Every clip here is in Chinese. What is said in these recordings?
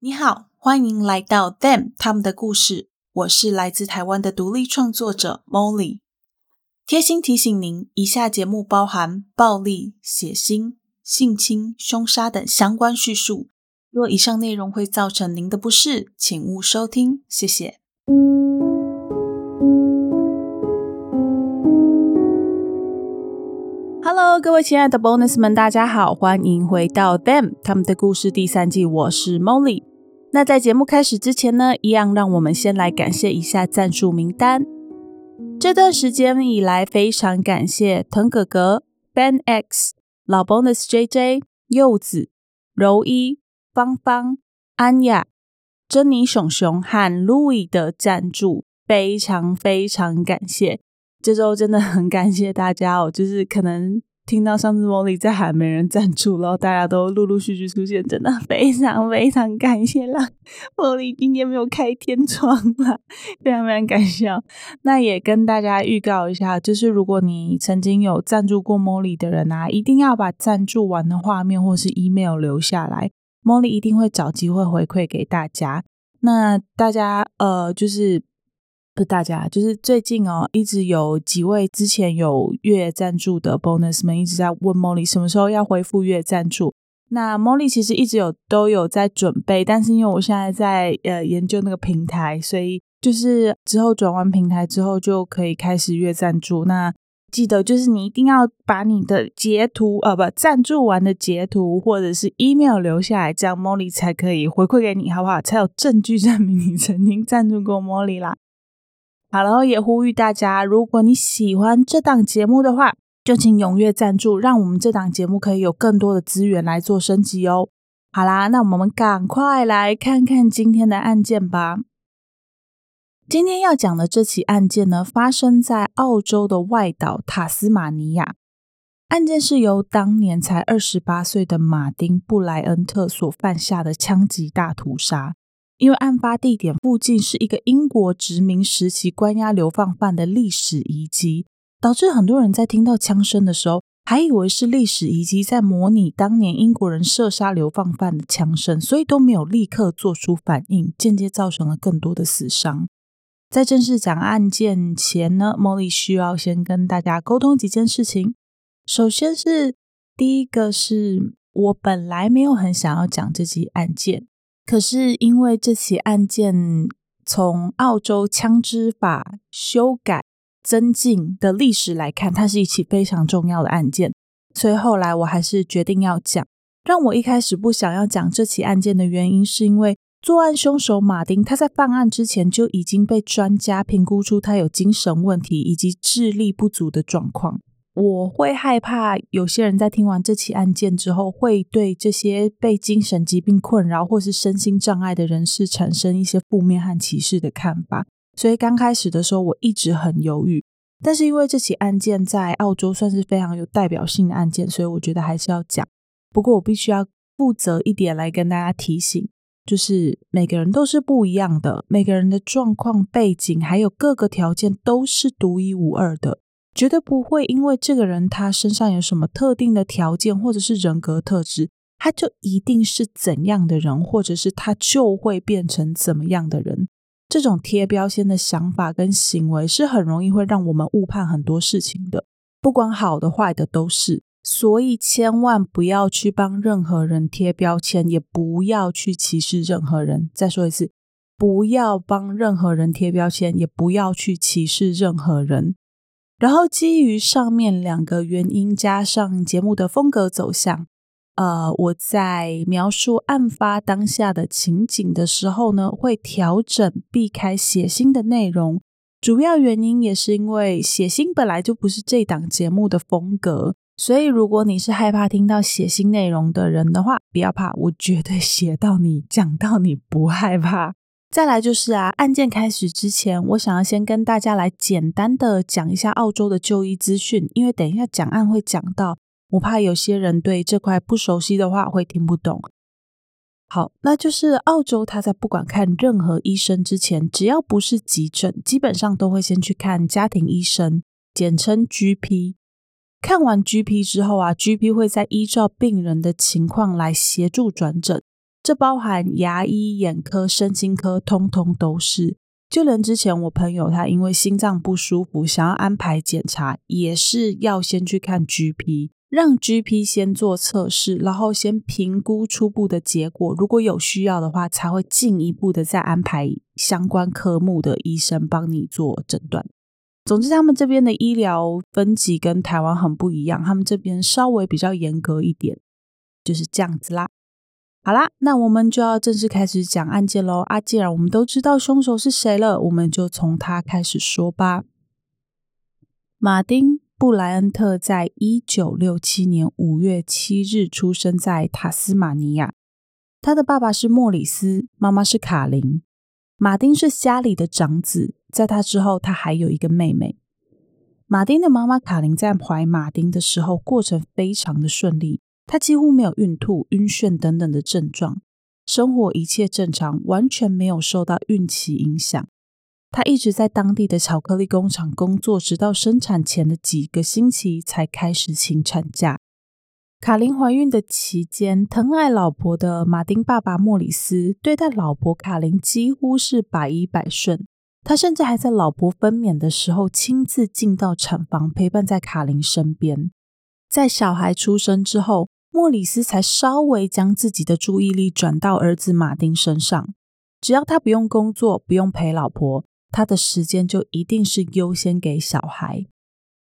你好，欢迎来到 Them 他们的故事。我是来自台湾的独立创作者 Molly。贴心提醒您，以下节目包含暴力、血腥、性侵、凶杀等相关叙述。若以上内容会造成您的不适，请勿收听。谢谢。Hello，各位亲爱的 Bonus 们，大家好，欢迎回到 Them 他们的故事第三季。我是 Molly。那在节目开始之前呢，一样让我们先来感谢一下赞助名单。这段时间以来，非常感谢腾哥哥、Ben X、老 Bonus JJ、柚子、柔一、芳芳、安雅、珍妮、熊熊和 Louis 的赞助，非常非常感谢。这周真的很感谢大家哦，就是可能。听到上次茉莉在喊没人赞助，然后大家都陆陆续续出现，真的非常非常感谢啦！茉莉今天没有开天窗啦，非常非常感谢。那也跟大家预告一下，就是如果你曾经有赞助过茉莉的人啊，一定要把赞助完的画面或是 email 留下来，茉莉一定会找机会回馈给大家。那大家呃，就是。是大家，就是最近哦，一直有几位之前有月赞助的 bonus 们一直在问 Molly 什么时候要恢复月赞助。那 Molly 其实一直有都有在准备，但是因为我现在在呃研究那个平台，所以就是之后转完平台之后就可以开始月赞助。那记得就是你一定要把你的截图呃不赞助完的截图或者是 email 留下来，这样 Molly 才可以回馈给你，好不好？才有证据证明你曾经赞助过 Molly 啦。好了，也呼吁大家，如果你喜欢这档节目的话，就请踊跃赞助，让我们这档节目可以有更多的资源来做升级哦。好啦，那我们赶快来看看今天的案件吧。今天要讲的这起案件呢，发生在澳洲的外岛塔斯马尼亚。案件是由当年才二十八岁的马丁布莱恩特所犯下的枪击大屠杀。因为案发地点附近是一个英国殖民时期关押流放犯的历史遗迹，导致很多人在听到枪声的时候，还以为是历史遗迹在模拟当年英国人射杀流放犯的枪声，所以都没有立刻做出反应，间接造成了更多的死伤。在正式讲案件前呢，茉莉需要先跟大家沟通几件事情。首先是第一个是我本来没有很想要讲这起案件。可是，因为这起案件从澳洲枪支法修改增进的历史来看，它是一起非常重要的案件，所以后来我还是决定要讲。让我一开始不想要讲这起案件的原因，是因为作案凶手马丁他在犯案之前就已经被专家评估出他有精神问题以及智力不足的状况。我会害怕有些人在听完这起案件之后，会对这些被精神疾病困扰或是身心障碍的人士产生一些负面和歧视的看法。所以刚开始的时候，我一直很犹豫。但是因为这起案件在澳洲算是非常有代表性的案件，所以我觉得还是要讲。不过我必须要负责一点来跟大家提醒，就是每个人都是不一样的，每个人的状况、背景还有各个条件都是独一无二的。绝对不会因为这个人他身上有什么特定的条件或者是人格特质，他就一定是怎样的人，或者是他就会变成怎么样的人。这种贴标签的想法跟行为是很容易会让我们误判很多事情的，不管好的坏的都是。所以千万不要去帮任何人贴标签，也不要去歧视任何人。再说一次，不要帮任何人贴标签，也不要去歧视任何人。然后基于上面两个原因，加上节目的风格走向，呃，我在描述案发当下的情景的时候呢，会调整避开写腥的内容。主要原因也是因为写腥本来就不是这档节目的风格，所以如果你是害怕听到写腥内容的人的话，不要怕，我绝对写到你讲到你不害怕。再来就是啊，案件开始之前，我想要先跟大家来简单的讲一下澳洲的就医资讯，因为等一下讲案会讲到，我怕有些人对这块不熟悉的话会听不懂。好，那就是澳洲他在不管看任何医生之前，只要不是急诊，基本上都会先去看家庭医生，简称 GP。看完 GP 之后啊，GP 会再依照病人的情况来协助转诊。这包含牙医、眼科、身心科，通通都是。就连之前我朋友他因为心脏不舒服，想要安排检查，也是要先去看 GP，让 GP 先做测试，然后先评估初步的结果。如果有需要的话，才会进一步的再安排相关科目的医生帮你做诊断。总之，他们这边的医疗分级跟台湾很不一样，他们这边稍微比较严格一点，就是这样子啦。好啦，那我们就要正式开始讲案件喽。啊，既然我们都知道凶手是谁了，我们就从他开始说吧。马丁·布莱恩特在一九六七年五月七日出生在塔斯马尼亚。他的爸爸是莫里斯，妈妈是卡琳。马丁是家里的长子，在他之后，他还有一个妹妹。马丁的妈妈卡琳在怀马丁的时候，过程非常的顺利。他几乎没有孕吐、晕眩等等的症状，生活一切正常，完全没有受到孕期影响。他一直在当地的巧克力工厂工作，直到生产前的几个星期才开始请产假。卡琳怀孕的期间，疼爱老婆的马丁爸爸莫里斯对待老婆卡琳几乎是百依百顺，他甚至还在老婆分娩的时候亲自进到产房陪伴在卡琳身边。在小孩出生之后。莫里斯才稍微将自己的注意力转到儿子马丁身上。只要他不用工作，不用陪老婆，他的时间就一定是优先给小孩。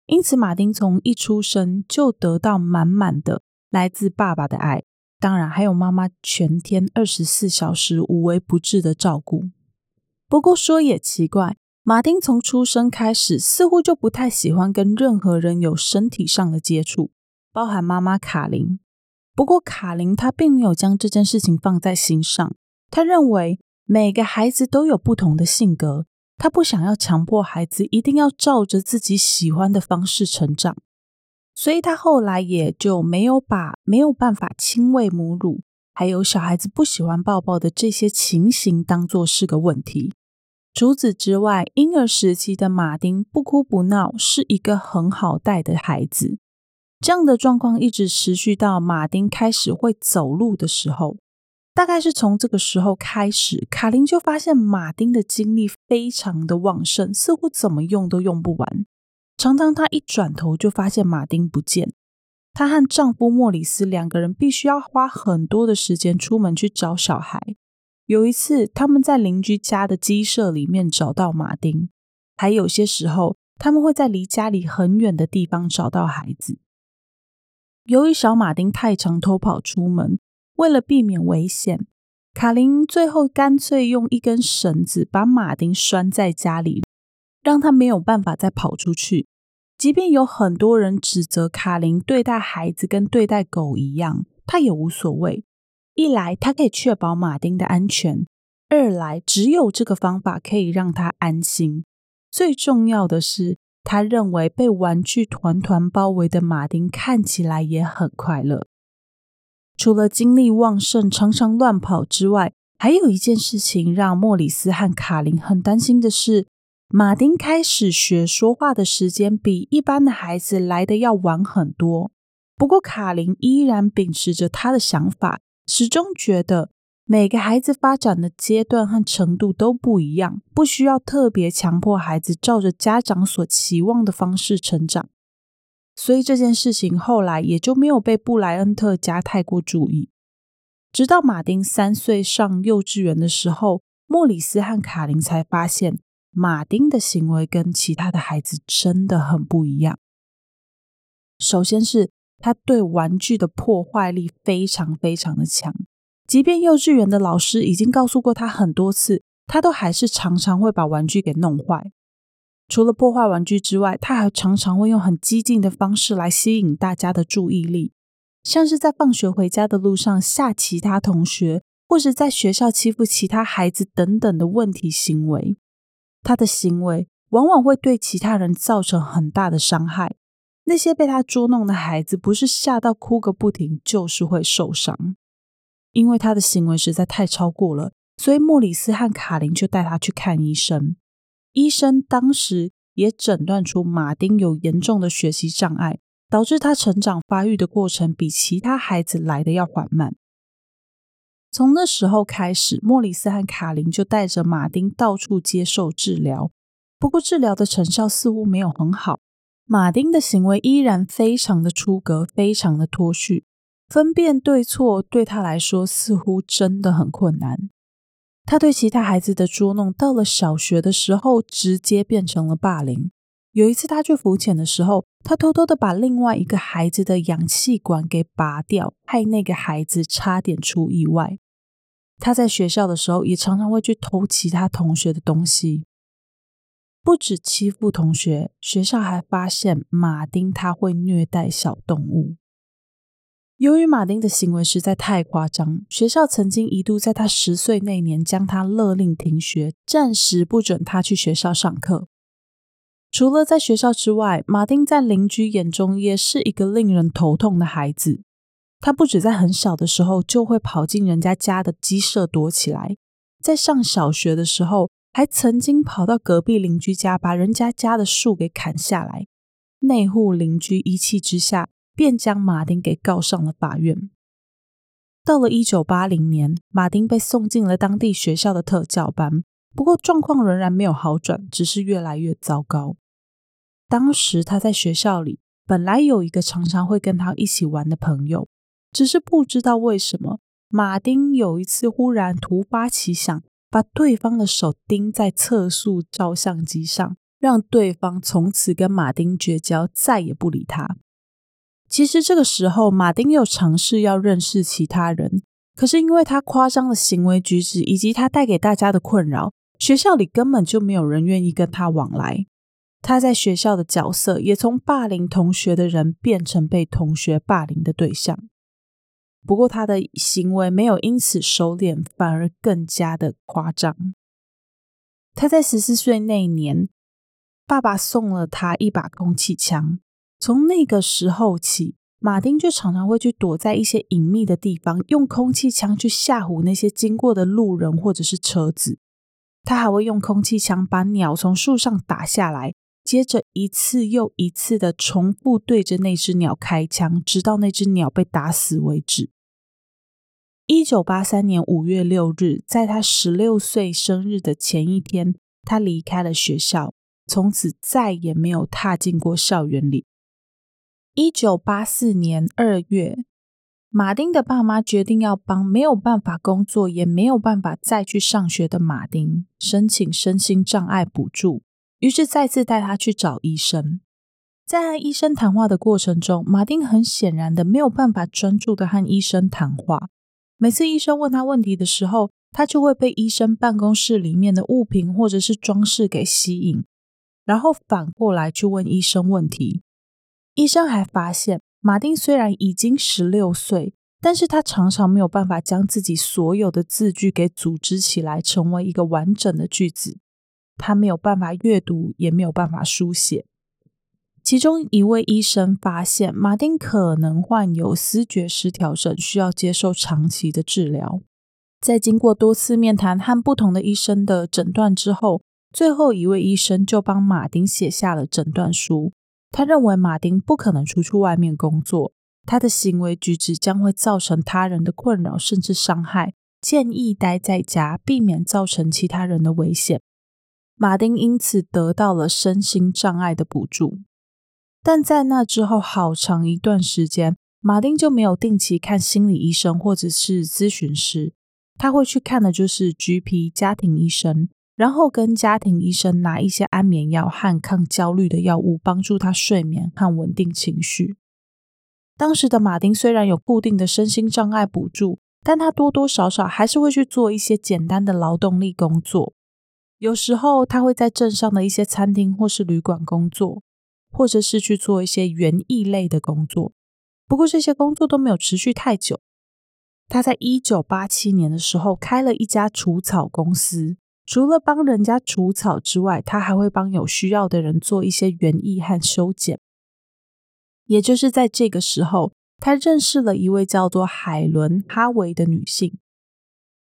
因此，马丁从一出生就得到满满的来自爸爸的爱，当然还有妈妈全天二十四小时无微不至的照顾。不过说也奇怪，马丁从出生开始似乎就不太喜欢跟任何人有身体上的接触。包含妈妈卡琳，不过卡琳她并没有将这件事情放在心上。她认为每个孩子都有不同的性格，她不想要强迫孩子一定要照着自己喜欢的方式成长，所以她后来也就没有把没有办法亲喂母乳，还有小孩子不喜欢抱抱的这些情形当做是个问题。除此之外，婴儿时期的马丁不哭不闹，是一个很好带的孩子。这样的状况一直持续到马丁开始会走路的时候，大概是从这个时候开始，卡琳就发现马丁的精力非常的旺盛，似乎怎么用都用不完。常常她一转头就发现马丁不见，她和丈夫莫里斯两个人必须要花很多的时间出门去找小孩。有一次，他们在邻居家的鸡舍里面找到马丁，还有些时候，他们会在离家里很远的地方找到孩子。由于小马丁太常偷跑出门，为了避免危险，卡琳最后干脆用一根绳子把马丁拴在家里，让他没有办法再跑出去。即便有很多人指责卡琳对待孩子跟对待狗一样，他也无所谓。一来，他可以确保马丁的安全；二来，只有这个方法可以让他安心。最重要的是。他认为被玩具团团包围的马丁看起来也很快乐。除了精力旺盛、常常乱跑之外，还有一件事情让莫里斯和卡琳很担心的是，马丁开始学说话的时间比一般的孩子来的要晚很多。不过，卡琳依然秉持着他的想法，始终觉得。每个孩子发展的阶段和程度都不一样，不需要特别强迫孩子照着家长所期望的方式成长。所以这件事情后来也就没有被布莱恩特家太过注意。直到马丁三岁上幼稚园的时候，莫里斯和卡琳才发现马丁的行为跟其他的孩子真的很不一样。首先是他对玩具的破坏力非常非常的强。即便幼稚园的老师已经告诉过他很多次，他都还是常常会把玩具给弄坏。除了破坏玩具之外，他还常常会用很激进的方式来吸引大家的注意力，像是在放学回家的路上吓其他同学，或是在学校欺负其他孩子等等的问题行为。他的行为往往会对其他人造成很大的伤害。那些被他捉弄的孩子，不是吓到哭个不停，就是会受伤。因为他的行为实在太超过了，所以莫里斯和卡琳就带他去看医生。医生当时也诊断出马丁有严重的学习障碍，导致他成长发育的过程比其他孩子来的要缓慢。从那时候开始，莫里斯和卡琳就带着马丁到处接受治疗。不过，治疗的成效似乎没有很好。马丁的行为依然非常的出格，非常的脱序，分辨对错对他来说似乎真的很困难。他对其他孩子的捉弄，到了小学的时候，直接变成了霸凌。有一次，他去浮潜的时候，他偷偷的把另外一个孩子的氧气管给拔掉，害那个孩子差点出意外。他在学校的时候，也常常会去偷其他同学的东西，不止欺负同学，学校还发现马丁他会虐待小动物。由于马丁的行为实在太夸张，学校曾经一度在他十岁那年将他勒令停学，暂时不准他去学校上课。除了在学校之外，马丁在邻居眼中也是一个令人头痛的孩子。他不止在很小的时候就会跑进人家家的鸡舍躲起来，在上小学的时候，还曾经跑到隔壁邻居家把人家家的树给砍下来。那户邻居一气之下，便将马丁给告上了法院。到了一九八零年，马丁被送进了当地学校的特教班，不过状况仍然没有好转，只是越来越糟糕。当时他在学校里本来有一个常常会跟他一起玩的朋友，只是不知道为什么，马丁有一次忽然突发奇想，把对方的手钉在测速照相机上，让对方从此跟马丁绝交，再也不理他。其实这个时候，马丁又尝试要认识其他人，可是因为他夸张的行为举止以及他带给大家的困扰，学校里根本就没有人愿意跟他往来。他在学校的角色也从霸凌同学的人变成被同学霸凌的对象。不过他的行为没有因此收敛，反而更加的夸张。他在十四岁那一年，爸爸送了他一把空气枪。从那个时候起，马丁就常常会去躲在一些隐秘的地方，用空气枪去吓唬那些经过的路人或者是车子。他还会用空气枪把鸟从树上打下来。接着一次又一次的重复对着那只鸟开枪，直到那只鸟被打死为止。一九八三年五月六日，在他十六岁生日的前一天，他离开了学校，从此再也没有踏进过校园里。一九八四年二月，马丁的爸妈决定要帮没有办法工作也没有办法再去上学的马丁申请身心障碍补助。于是再次带他去找医生，在和医生谈话的过程中，马丁很显然的没有办法专注的和医生谈话。每次医生问他问题的时候，他就会被医生办公室里面的物品或者是装饰给吸引，然后反过来去问医生问题。医生还发现，马丁虽然已经十六岁，但是他常常没有办法将自己所有的字句给组织起来，成为一个完整的句子。他没有办法阅读，也没有办法书写。其中一位医生发现，马丁可能患有思觉失调症，需要接受长期的治疗。在经过多次面谈和不同的医生的诊断之后，最后一位医生就帮马丁写下了诊断书。他认为马丁不可能出去外面工作，他的行为举止将会造成他人的困扰甚至伤害，建议待在家，避免造成其他人的危险。马丁因此得到了身心障碍的补助，但在那之后好长一段时间，马丁就没有定期看心理医生或者是咨询师，他会去看的就是 GP 家庭医生，然后跟家庭医生拿一些安眠药和抗焦虑的药物，帮助他睡眠和稳定情绪。当时的马丁虽然有固定的身心障碍补助，但他多多少少还是会去做一些简单的劳动力工作。有时候他会在镇上的一些餐厅或是旅馆工作，或者是去做一些园艺类的工作。不过这些工作都没有持续太久。他在一九八七年的时候开了一家除草公司，除了帮人家除草之外，他还会帮有需要的人做一些园艺和修剪。也就是在这个时候，他认识了一位叫做海伦·哈维的女性。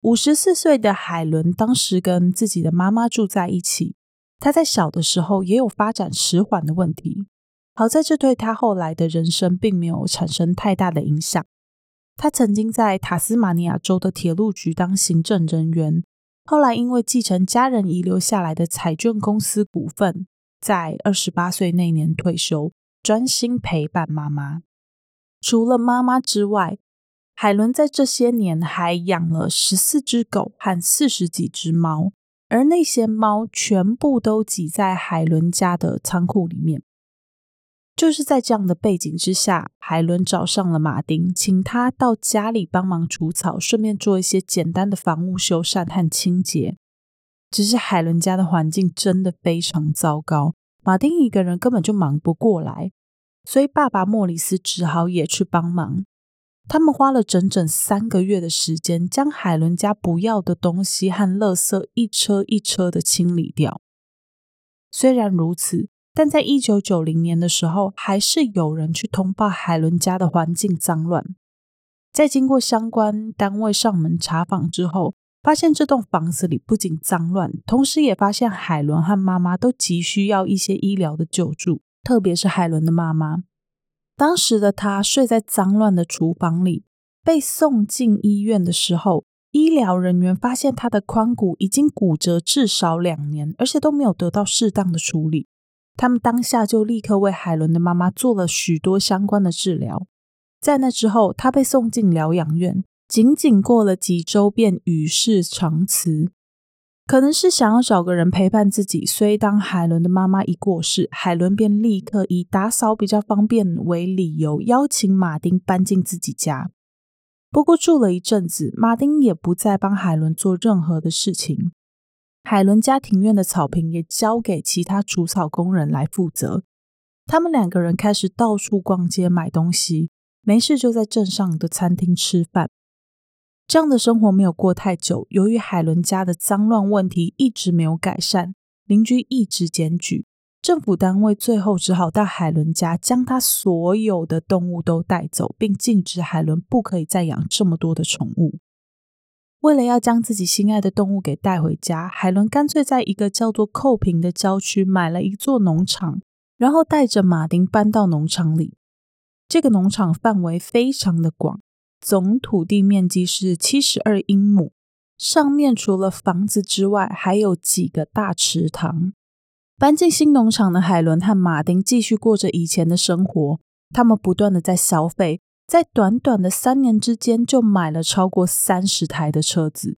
五十四岁的海伦当时跟自己的妈妈住在一起。她在小的时候也有发展迟缓的问题，好在这对她后来的人生并没有产生太大的影响。他曾经在塔斯马尼亚州的铁路局当行政人员，后来因为继承家人遗留下来的彩券公司股份，在二十八岁那年退休，专心陪伴妈妈。除了妈妈之外，海伦在这些年还养了十四只狗和四十几只猫，而那些猫全部都挤在海伦家的仓库里面。就是在这样的背景之下，海伦找上了马丁，请他到家里帮忙除草，顺便做一些简单的房屋修缮和清洁。只是海伦家的环境真的非常糟糕，马丁一个人根本就忙不过来，所以爸爸莫里斯只好也去帮忙。他们花了整整三个月的时间，将海伦家不要的东西和垃圾一车一车的清理掉。虽然如此，但在一九九零年的时候，还是有人去通报海伦家的环境脏乱。在经过相关单位上门查访之后，发现这栋房子里不仅脏乱，同时也发现海伦和妈妈都急需要一些医疗的救助，特别是海伦的妈妈。当时的她睡在脏乱的厨房里，被送进医院的时候，医疗人员发现她的髋骨已经骨折至少两年，而且都没有得到适当的处理。他们当下就立刻为海伦的妈妈做了许多相关的治疗。在那之后，他被送进疗养院，仅仅过了几周便与世长辞。可能是想要找个人陪伴自己，所以当海伦的妈妈一过世，海伦便立刻以打扫比较方便为理由，邀请马丁搬进自己家。不过住了一阵子，马丁也不再帮海伦做任何的事情。海伦家庭院的草坪也交给其他除草工人来负责。他们两个人开始到处逛街买东西，没事就在镇上的餐厅吃饭。这样的生活没有过太久，由于海伦家的脏乱问题一直没有改善，邻居一直检举，政府单位最后只好到海伦家将他所有的动物都带走，并禁止海伦不可以再养这么多的宠物。为了要将自己心爱的动物给带回家，海伦干脆在一个叫做寇平的郊区买了一座农场，然后带着马丁搬到农场里。这个农场范围非常的广。总土地面积是七十二英亩，上面除了房子之外，还有几个大池塘。搬进新农场的海伦和马丁继续过着以前的生活，他们不断的在消费，在短短的三年之间就买了超过三十台的车子。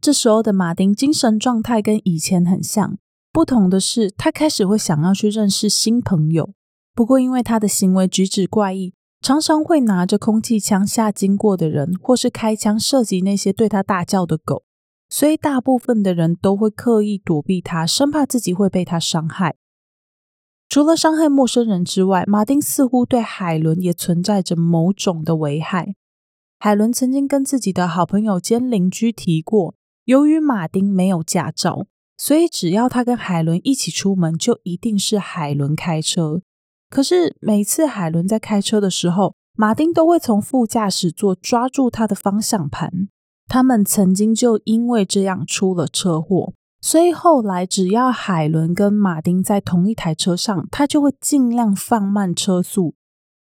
这时候的马丁精神状态跟以前很像，不同的是他开始会想要去认识新朋友。不过因为他的行为举止怪异。常常会拿着空气枪吓经过的人，或是开枪射击那些对他大叫的狗，所以大部分的人都会刻意躲避他，生怕自己会被他伤害。除了伤害陌生人之外，马丁似乎对海伦也存在着某种的危害。海伦曾经跟自己的好朋友兼邻居提过，由于马丁没有驾照，所以只要他跟海伦一起出门，就一定是海伦开车。可是每次海伦在开车的时候，马丁都会从副驾驶座抓住他的方向盘。他们曾经就因为这样出了车祸，所以后来只要海伦跟马丁在同一台车上，他就会尽量放慢车速。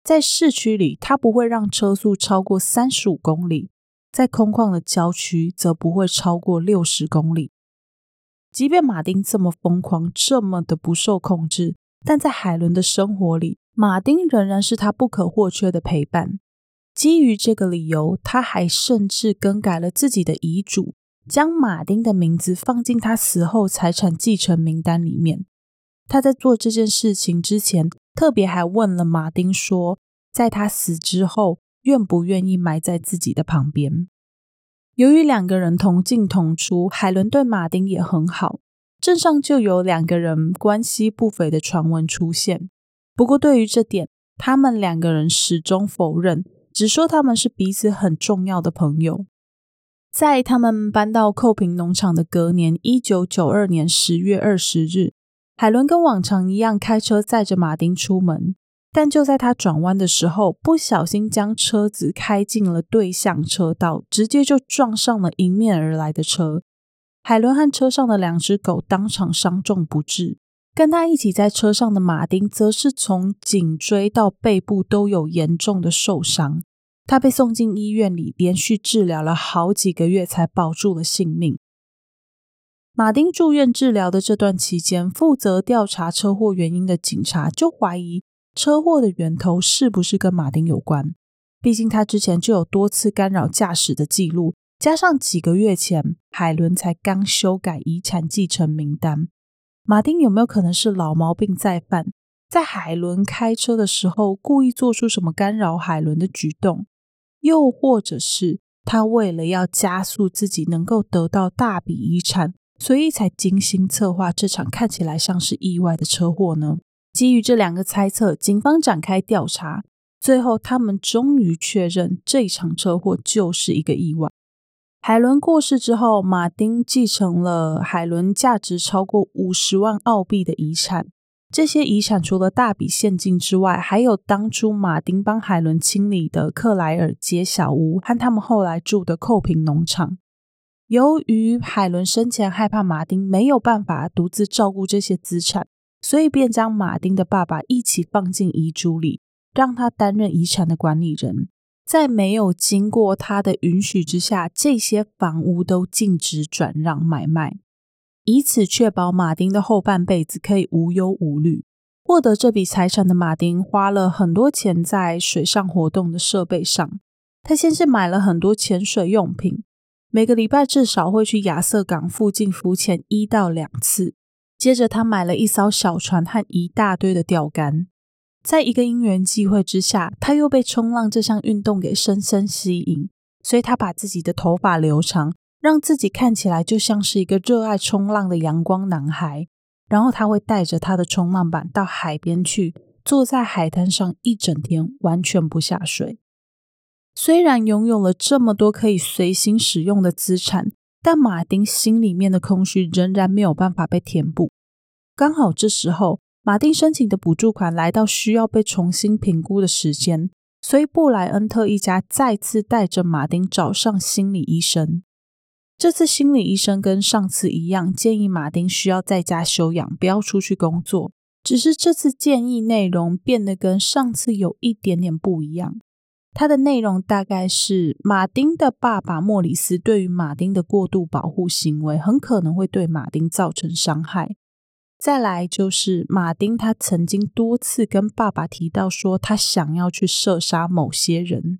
在市区里，他不会让车速超过三十五公里；在空旷的郊区，则不会超过六十公里。即便马丁这么疯狂，这么的不受控制。但在海伦的生活里，马丁仍然是他不可或缺的陪伴。基于这个理由，他还甚至更改了自己的遗嘱，将马丁的名字放进他死后财产继承名单里面。他在做这件事情之前，特别还问了马丁说，在他死之后，愿不愿意埋在自己的旁边。由于两个人同进同出，海伦对马丁也很好。镇上就有两个人关系不菲的传闻出现，不过对于这点，他们两个人始终否认，只说他们是彼此很重要的朋友。在他们搬到寇平农场的隔年，一九九二年十月二十日，海伦跟往常一样开车载着马丁出门，但就在他转弯的时候，不小心将车子开进了对向车道，直接就撞上了迎面而来的车。海伦和车上的两只狗当场伤重不治，跟他一起在车上的马丁则是从颈椎到背部都有严重的受伤。他被送进医院里，连续治疗了好几个月才保住了性命。马丁住院治疗的这段期间，负责调查车祸原因的警察就怀疑车祸的源头是不是跟马丁有关。毕竟他之前就有多次干扰驾驶的记录，加上几个月前海伦才刚修改遗产继承名单，马丁有没有可能是老毛病再犯？在海伦开车的时候，故意做出什么干扰海伦的举动，又或者是他为了要加速自己能够得到大笔遗产，所以才精心策划这场看起来像是意外的车祸呢？基于这两个猜测，警方展开调查，最后他们终于确认这场车祸就是一个意外。海伦过世之后，马丁继承了海伦价值超过五十万澳币的遗产。这些遗产除了大笔现金之外，还有当初马丁帮海伦清理的克莱尔街小屋和他们后来住的寇平农场。由于海伦生前害怕马丁没有办法独自照顾这些资产，所以便将马丁的爸爸一起放进遗嘱里，让他担任遗产的管理人。在没有经过他的允许之下，这些房屋都禁止转让买卖。以此确保马丁的后半辈子可以无忧无虑。获得这笔财产的马丁花了很多钱在水上活动的设备上。他先是买了很多潜水用品，每个礼拜至少会去亚瑟港附近浮潜一到两次。接着，他买了一艘小船和一大堆的钓竿。在一个因缘际会之下，他又被冲浪这项运动给深深吸引，所以他把自己的头发留长。让自己看起来就像是一个热爱冲浪的阳光男孩，然后他会带着他的冲浪板到海边去，坐在海滩上一整天，完全不下水。虽然拥有了这么多可以随心使用的资产，但马丁心里面的空虚仍然没有办法被填补。刚好这时候，马丁申请的补助款来到需要被重新评估的时间，所以布莱恩特一家再次带着马丁找上心理医生。这次心理医生跟上次一样，建议马丁需要在家休养，不要出去工作。只是这次建议内容变得跟上次有一点点不一样。它的内容大概是：马丁的爸爸莫里斯对于马丁的过度保护行为，很可能会对马丁造成伤害。再来就是马丁他曾经多次跟爸爸提到说，他想要去射杀某些人。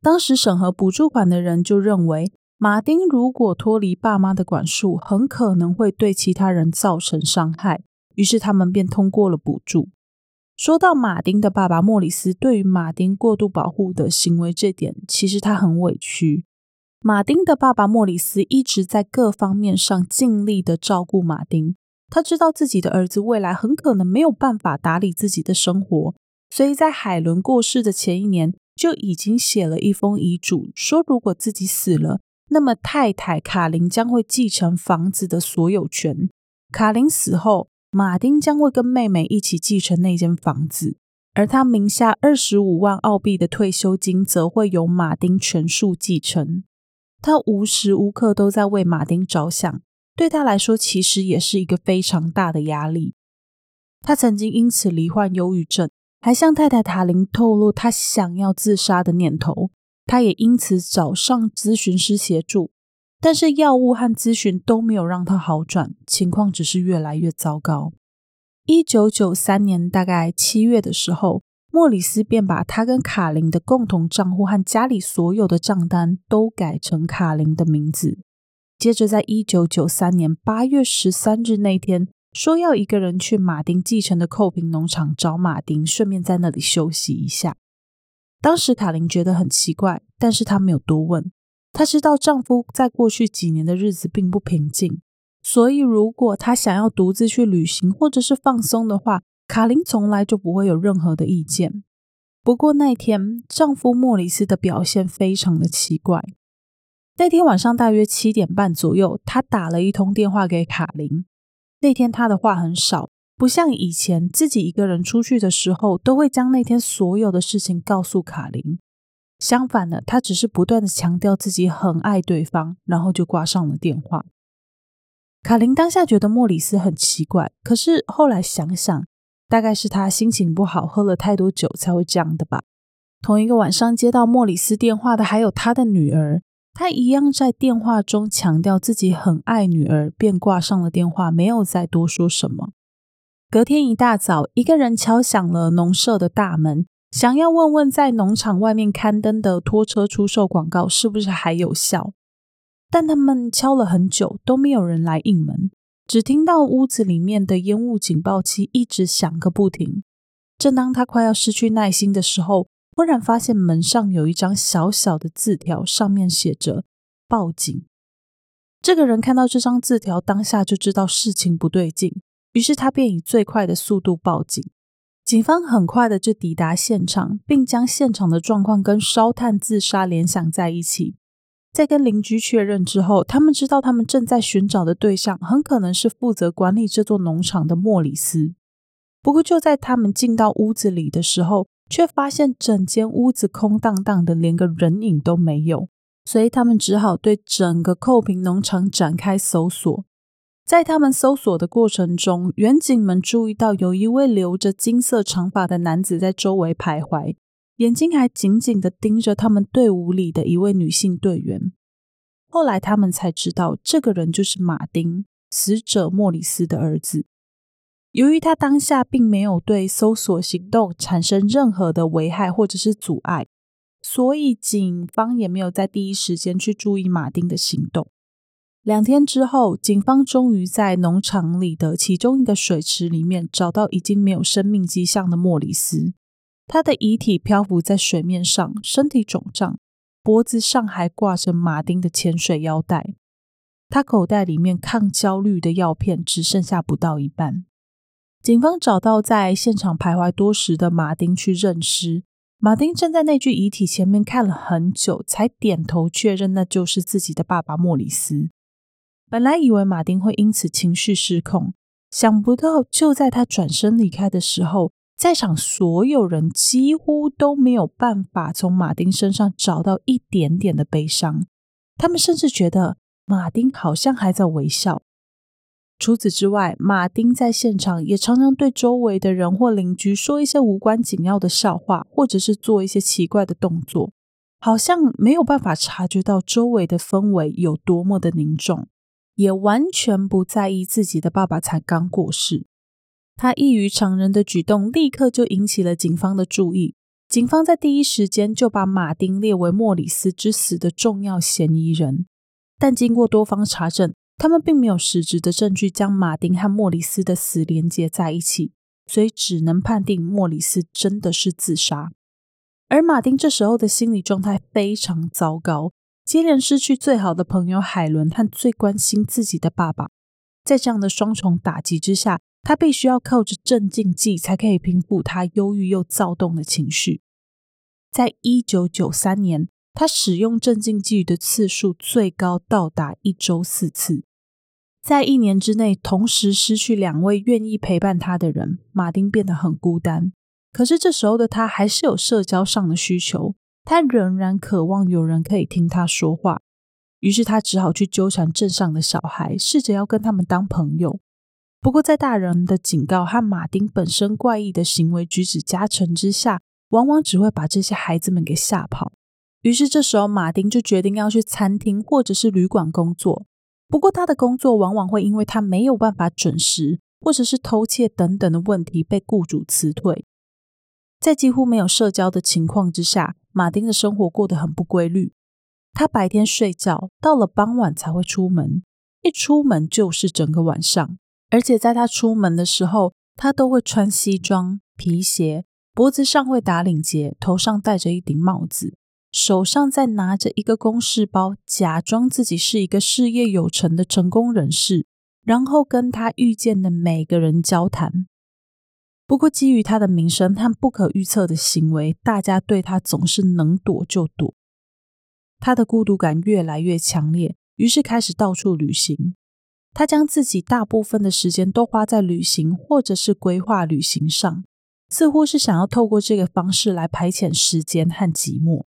当时审核补助款的人就认为。马丁如果脱离爸妈的管束，很可能会对其他人造成伤害。于是他们便通过了补助。说到马丁的爸爸莫里斯对于马丁过度保护的行为这点，其实他很委屈。马丁的爸爸莫里斯一直在各方面上尽力的照顾马丁。他知道自己的儿子未来很可能没有办法打理自己的生活，所以在海伦过世的前一年就已经写了一封遗嘱，说如果自己死了。那么，太太卡琳将会继承房子的所有权。卡琳死后，马丁将会跟妹妹一起继承那间房子，而他名下二十五万澳币的退休金则会由马丁全数继承。他无时无刻都在为马丁着想，对他来说，其实也是一个非常大的压力。他曾经因此罹患忧郁症，还向太太塔琳透露他想要自杀的念头。他也因此找上咨询师协助，但是药物和咨询都没有让他好转，情况只是越来越糟糕。一九九三年大概七月的时候，莫里斯便把他跟卡琳的共同账户和家里所有的账单都改成卡琳的名字。接着，在一九九三年八月十三日那天，说要一个人去马丁继承的扣平农场找马丁，顺便在那里休息一下。当时卡琳觉得很奇怪，但是她没有多问。她知道丈夫在过去几年的日子并不平静，所以如果她想要独自去旅行或者是放松的话，卡琳从来就不会有任何的意见。不过那天，丈夫莫里斯的表现非常的奇怪。那天晚上大约七点半左右，他打了一通电话给卡琳。那天他的话很少。不像以前自己一个人出去的时候，都会将那天所有的事情告诉卡琳。相反的，他只是不断的强调自己很爱对方，然后就挂上了电话。卡琳当下觉得莫里斯很奇怪，可是后来想想，大概是他心情不好，喝了太多酒才会这样的吧。同一个晚上接到莫里斯电话的还有他的女儿，他一样在电话中强调自己很爱女儿，便挂上了电话，没有再多说什么。隔天一大早，一个人敲响了农舍的大门，想要问问在农场外面刊登的拖车出售广告是不是还有效。但他们敲了很久，都没有人来应门，只听到屋子里面的烟雾警报器一直响个不停。正当他快要失去耐心的时候，忽然发现门上有一张小小的字条，上面写着“报警”。这个人看到这张字条，当下就知道事情不对劲。于是他便以最快的速度报警，警方很快的就抵达现场，并将现场的状况跟烧炭自杀联想在一起。在跟邻居确认之后，他们知道他们正在寻找的对象很可能是负责管理这座农场的莫里斯。不过就在他们进到屋子里的时候，却发现整间屋子空荡荡的，连个人影都没有。所以他们只好对整个扣平农场展开搜索。在他们搜索的过程中，远景们注意到有一位留着金色长发的男子在周围徘徊，眼睛还紧紧的盯着他们队伍里的一位女性队员。后来他们才知道，这个人就是马丁，死者莫里斯的儿子。由于他当下并没有对搜索行动产生任何的危害或者是阻碍，所以警方也没有在第一时间去注意马丁的行动。两天之后，警方终于在农场里的其中一个水池里面找到已经没有生命迹象的莫里斯。他的遗体漂浮在水面上，身体肿胀，脖子上还挂着马丁的潜水腰带。他口袋里面抗焦虑的药片只剩下不到一半。警方找到在现场徘徊多时的马丁去认尸。马丁站在那具遗体前面看了很久，才点头确认那就是自己的爸爸莫里斯。本来以为马丁会因此情绪失控，想不到就在他转身离开的时候，在场所有人几乎都没有办法从马丁身上找到一点点的悲伤。他们甚至觉得马丁好像还在微笑。除此之外，马丁在现场也常常对周围的人或邻居说一些无关紧要的笑话，或者是做一些奇怪的动作，好像没有办法察觉到周围的氛围有多么的凝重。也完全不在意自己的爸爸才刚过世，他异于常人的举动立刻就引起了警方的注意。警方在第一时间就把马丁列为莫里斯之死的重要嫌疑人，但经过多方查证，他们并没有实质的证据将马丁和莫里斯的死连接在一起，所以只能判定莫里斯真的是自杀。而马丁这时候的心理状态非常糟糕。接连失去最好的朋友海伦和最关心自己的爸爸，在这样的双重打击之下，他必须要靠着镇静剂才可以平复他忧郁又躁动的情绪。在一九九三年，他使用镇静剂的次数最高到达一周四次。在一年之内，同时失去两位愿意陪伴他的人，马丁变得很孤单。可是这时候的他还是有社交上的需求。他仍然渴望有人可以听他说话，于是他只好去纠缠镇上的小孩，试着要跟他们当朋友。不过，在大人的警告和马丁本身怪异的行为举止加成之下，往往只会把这些孩子们给吓跑。于是，这时候马丁就决定要去餐厅或者是旅馆工作。不过，他的工作往往会因为他没有办法准时，或者是偷窃等等的问题被雇主辞退。在几乎没有社交的情况之下。马丁的生活过得很不规律。他白天睡觉，到了傍晚才会出门，一出门就是整个晚上。而且在他出门的时候，他都会穿西装、皮鞋，脖子上会打领结，头上戴着一顶帽子，手上再拿着一个公事包，假装自己是一个事业有成的成功人士，然后跟他遇见的每个人交谈。不过，基于他的名声和不可预测的行为，大家对他总是能躲就躲。他的孤独感越来越强烈，于是开始到处旅行。他将自己大部分的时间都花在旅行或者是规划旅行上，似乎是想要透过这个方式来排遣时间和寂寞。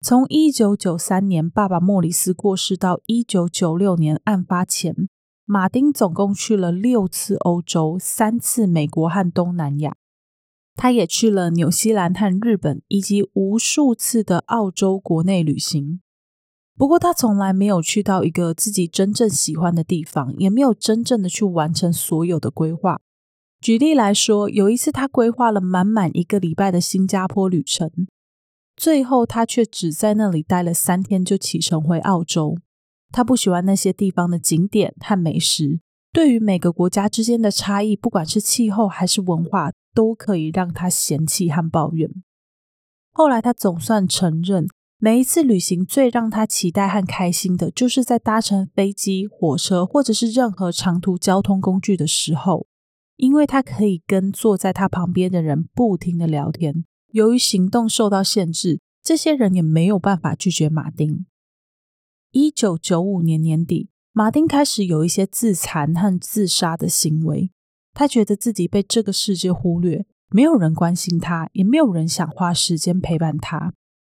从一九九三年爸爸莫里斯过世到一九九六年案发前。马丁总共去了六次欧洲，三次美国和东南亚。他也去了纽西兰和日本，以及无数次的澳洲国内旅行。不过，他从来没有去到一个自己真正喜欢的地方，也没有真正的去完成所有的规划。举例来说，有一次他规划了满满一个礼拜的新加坡旅程，最后他却只在那里待了三天就启程回澳洲。他不喜欢那些地方的景点和美食，对于每个国家之间的差异，不管是气候还是文化，都可以让他嫌弃和抱怨。后来他总算承认。每一次旅行最让他期待和开心的，就是在搭乘飞机、火车或者是任何长途交通工具的时候，因为他可以跟坐在他旁边的人不停的聊天。由于行动受到限制，这些人也没有办法拒绝马丁。一九九五年年底，马丁开始有一些自残和自杀的行为。他觉得自己被这个世界忽略，没有人关心他，也没有人想花时间陪伴他。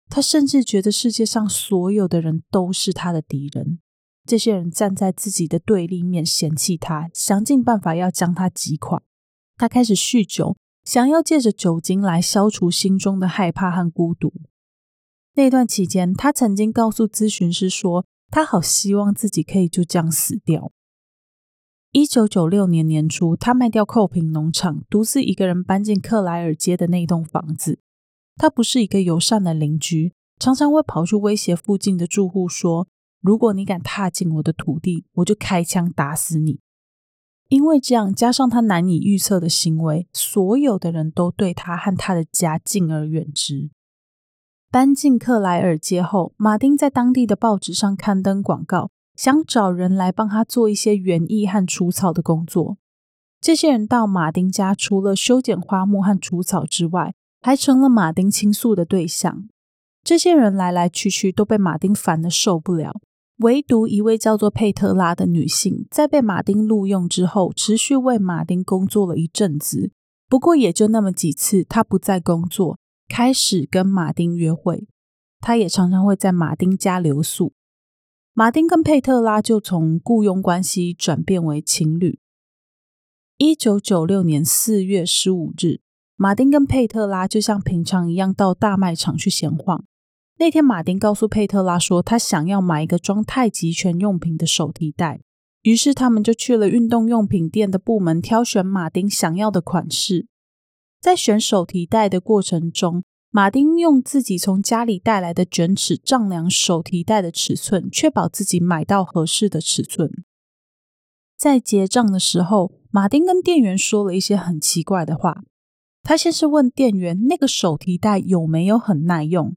他甚至觉得世界上所有的人都是他的敌人，这些人站在自己的对立面，嫌弃他，想尽办法要将他击垮。他开始酗酒，想要借着酒精来消除心中的害怕和孤独。那段期间，他曾经告诉咨询师说：“他好希望自己可以就这样死掉。”一九九六年年初，他卖掉寇平农场，独自一个人搬进克莱尔街的那栋房子。他不是一个友善的邻居，常常会跑去威胁附近的住户说：“如果你敢踏进我的土地，我就开枪打死你。”因为这样，加上他难以预测的行为，所有的人都对他和他的家敬而远之。搬进克莱尔街后，马丁在当地的报纸上刊登广告，想找人来帮他做一些园艺和除草的工作。这些人到马丁家，除了修剪花木和除草之外，还成了马丁倾诉的对象。这些人来来去去，都被马丁烦得受不了。唯独一位叫做佩特拉的女性，在被马丁录用之后，持续为马丁工作了一阵子。不过也就那么几次，她不再工作，开始跟马丁约会。他也常常会在马丁家留宿。马丁跟佩特拉就从雇佣关系转变为情侣。一九九六年四月十五日。马丁跟佩特拉就像平常一样到大卖场去闲晃。那天，马丁告诉佩特拉说，他想要买一个装太极拳用品的手提袋。于是，他们就去了运动用品店的部门，挑选马丁想要的款式。在选手提袋的过程中，马丁用自己从家里带来的卷尺丈量手提袋的尺寸，确保自己买到合适的尺寸。在结账的时候，马丁跟店员说了一些很奇怪的话。他先是问店员那个手提袋有没有很耐用，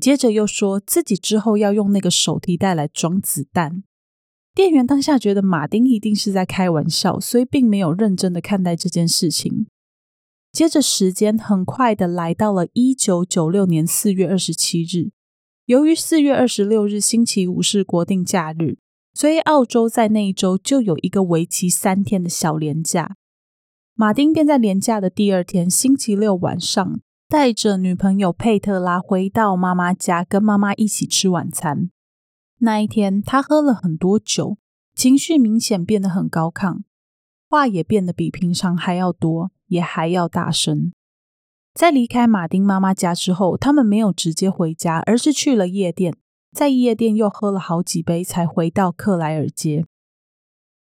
接着又说自己之后要用那个手提袋来装子弹。店员当下觉得马丁一定是在开玩笑，所以并没有认真的看待这件事情。接着时间很快的来到了一九九六年四月二十七日，由于四月二十六日星期五是国定假日，所以澳洲在那一周就有一个为期三天的小连假。马丁便在连假的第二天，星期六晚上，带着女朋友佩特拉回到妈妈家，跟妈妈一起吃晚餐。那一天，他喝了很多酒，情绪明显变得很高亢，话也变得比平常还要多，也还要大声。在离开马丁妈妈家之后，他们没有直接回家，而是去了夜店，在夜店又喝了好几杯，才回到克莱尔街。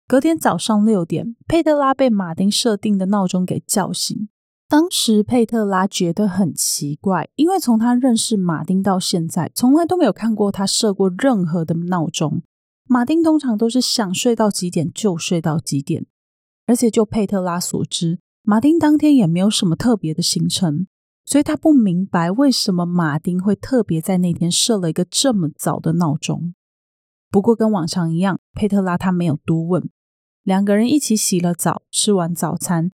隔天早上六点，佩特拉被马丁设定的闹钟给叫醒。当时佩特拉觉得很奇怪，因为从他认识马丁到现在，从来都没有看过他设过任何的闹钟。马丁通常都是想睡到几点就睡到几点，而且就佩特拉所知，马丁当天也没有什么特别的行程，所以他不明白为什么马丁会特别在那天设了一个这么早的闹钟。不过跟往常一样，佩特拉他没有多问。两个人一起洗了澡，吃完早餐，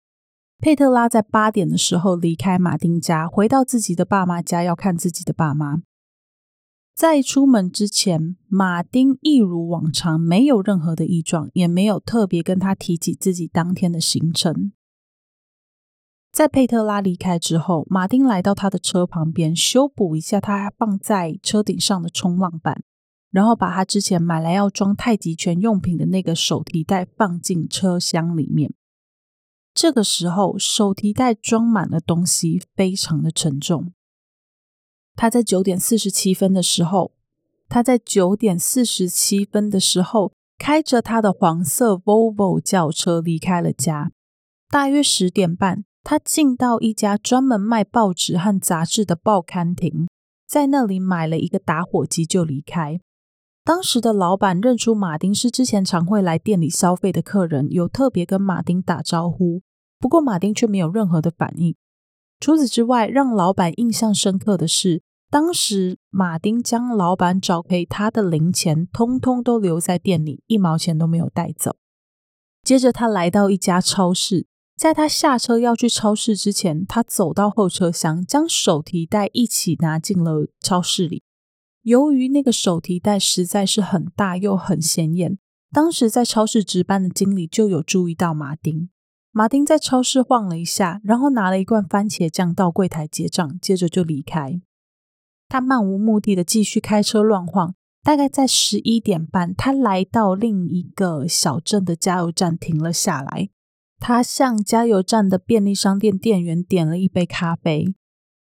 佩特拉在八点的时候离开马丁家，回到自己的爸妈家要看自己的爸妈。在出门之前，马丁一如往常，没有任何的异状，也没有特别跟他提起自己当天的行程。在佩特拉离开之后，马丁来到他的车旁边，修补一下他放在车顶上的冲浪板。然后把他之前买来要装太极拳用品的那个手提袋放进车厢里面。这个时候，手提袋装满了东西，非常的沉重。他在九点四十七分的时候，他在九点四十七分的时候，开着他的黄色 Volvo 轿车离开了家。大约十点半，他进到一家专门卖报纸和杂志的报刊亭，在那里买了一个打火机就离开。当时的老板认出马丁是之前常会来店里消费的客人，有特别跟马丁打招呼。不过马丁却没有任何的反应。除此之外，让老板印象深刻的是，当时马丁将老板找给他的零钱通通都留在店里，一毛钱都没有带走。接着他来到一家超市，在他下车要去超市之前，他走到后车厢，将手提袋一起拿进了超市里。由于那个手提袋实在是很大又很显眼，当时在超市值班的经理就有注意到马丁。马丁在超市晃了一下，然后拿了一罐番茄酱到柜台结账，接着就离开。他漫无目的的继续开车乱晃，大概在十一点半，他来到另一个小镇的加油站停了下来。他向加油站的便利商店店员点了一杯咖啡。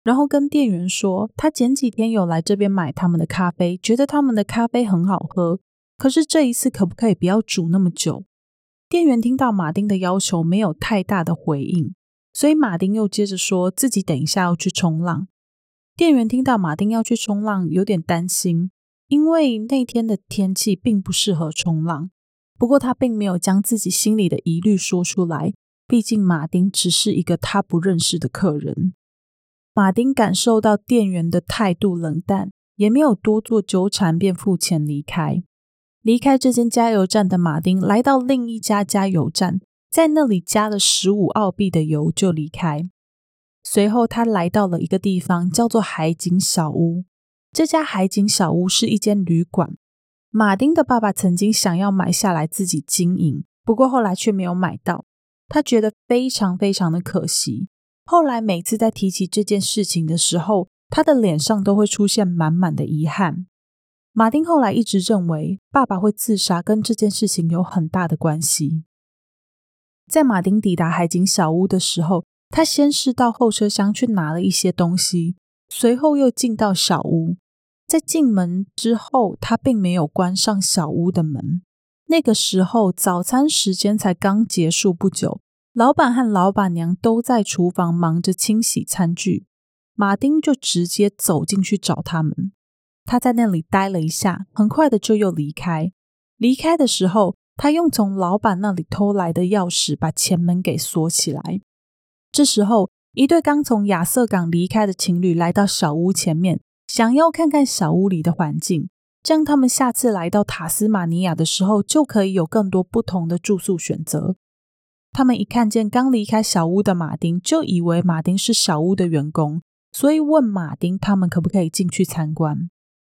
然后跟店员说，他前几天有来这边买他们的咖啡，觉得他们的咖啡很好喝。可是这一次可不可以不要煮那么久？店员听到马丁的要求，没有太大的回应，所以马丁又接着说自己等一下要去冲浪。店员听到马丁要去冲浪，有点担心，因为那天的天气并不适合冲浪。不过他并没有将自己心里的疑虑说出来，毕竟马丁只是一个他不认识的客人。马丁感受到店员的态度冷淡，也没有多做纠缠，便付钱离开。离开这间加油站的马丁来到另一家加油站，在那里加了十五澳币的油就离开。随后，他来到了一个地方，叫做海景小屋。这家海景小屋是一间旅馆。马丁的爸爸曾经想要买下来自己经营，不过后来却没有买到，他觉得非常非常的可惜。后来每次在提起这件事情的时候，他的脸上都会出现满满的遗憾。马丁后来一直认为爸爸会自杀跟这件事情有很大的关系。在马丁抵达海景小屋的时候，他先是到后车厢去拿了一些东西，随后又进到小屋。在进门之后，他并没有关上小屋的门。那个时候早餐时间才刚结束不久。老板和老板娘都在厨房忙着清洗餐具，马丁就直接走进去找他们。他在那里待了一下，很快的就又离开。离开的时候，他用从老板那里偷来的钥匙把前门给锁起来。这时候，一对刚从亚瑟港离开的情侣来到小屋前面，想要看看小屋里的环境，这样他们下次来到塔斯马尼亚的时候，就可以有更多不同的住宿选择。他们一看见刚离开小屋的马丁，就以为马丁是小屋的员工，所以问马丁他们可不可以进去参观。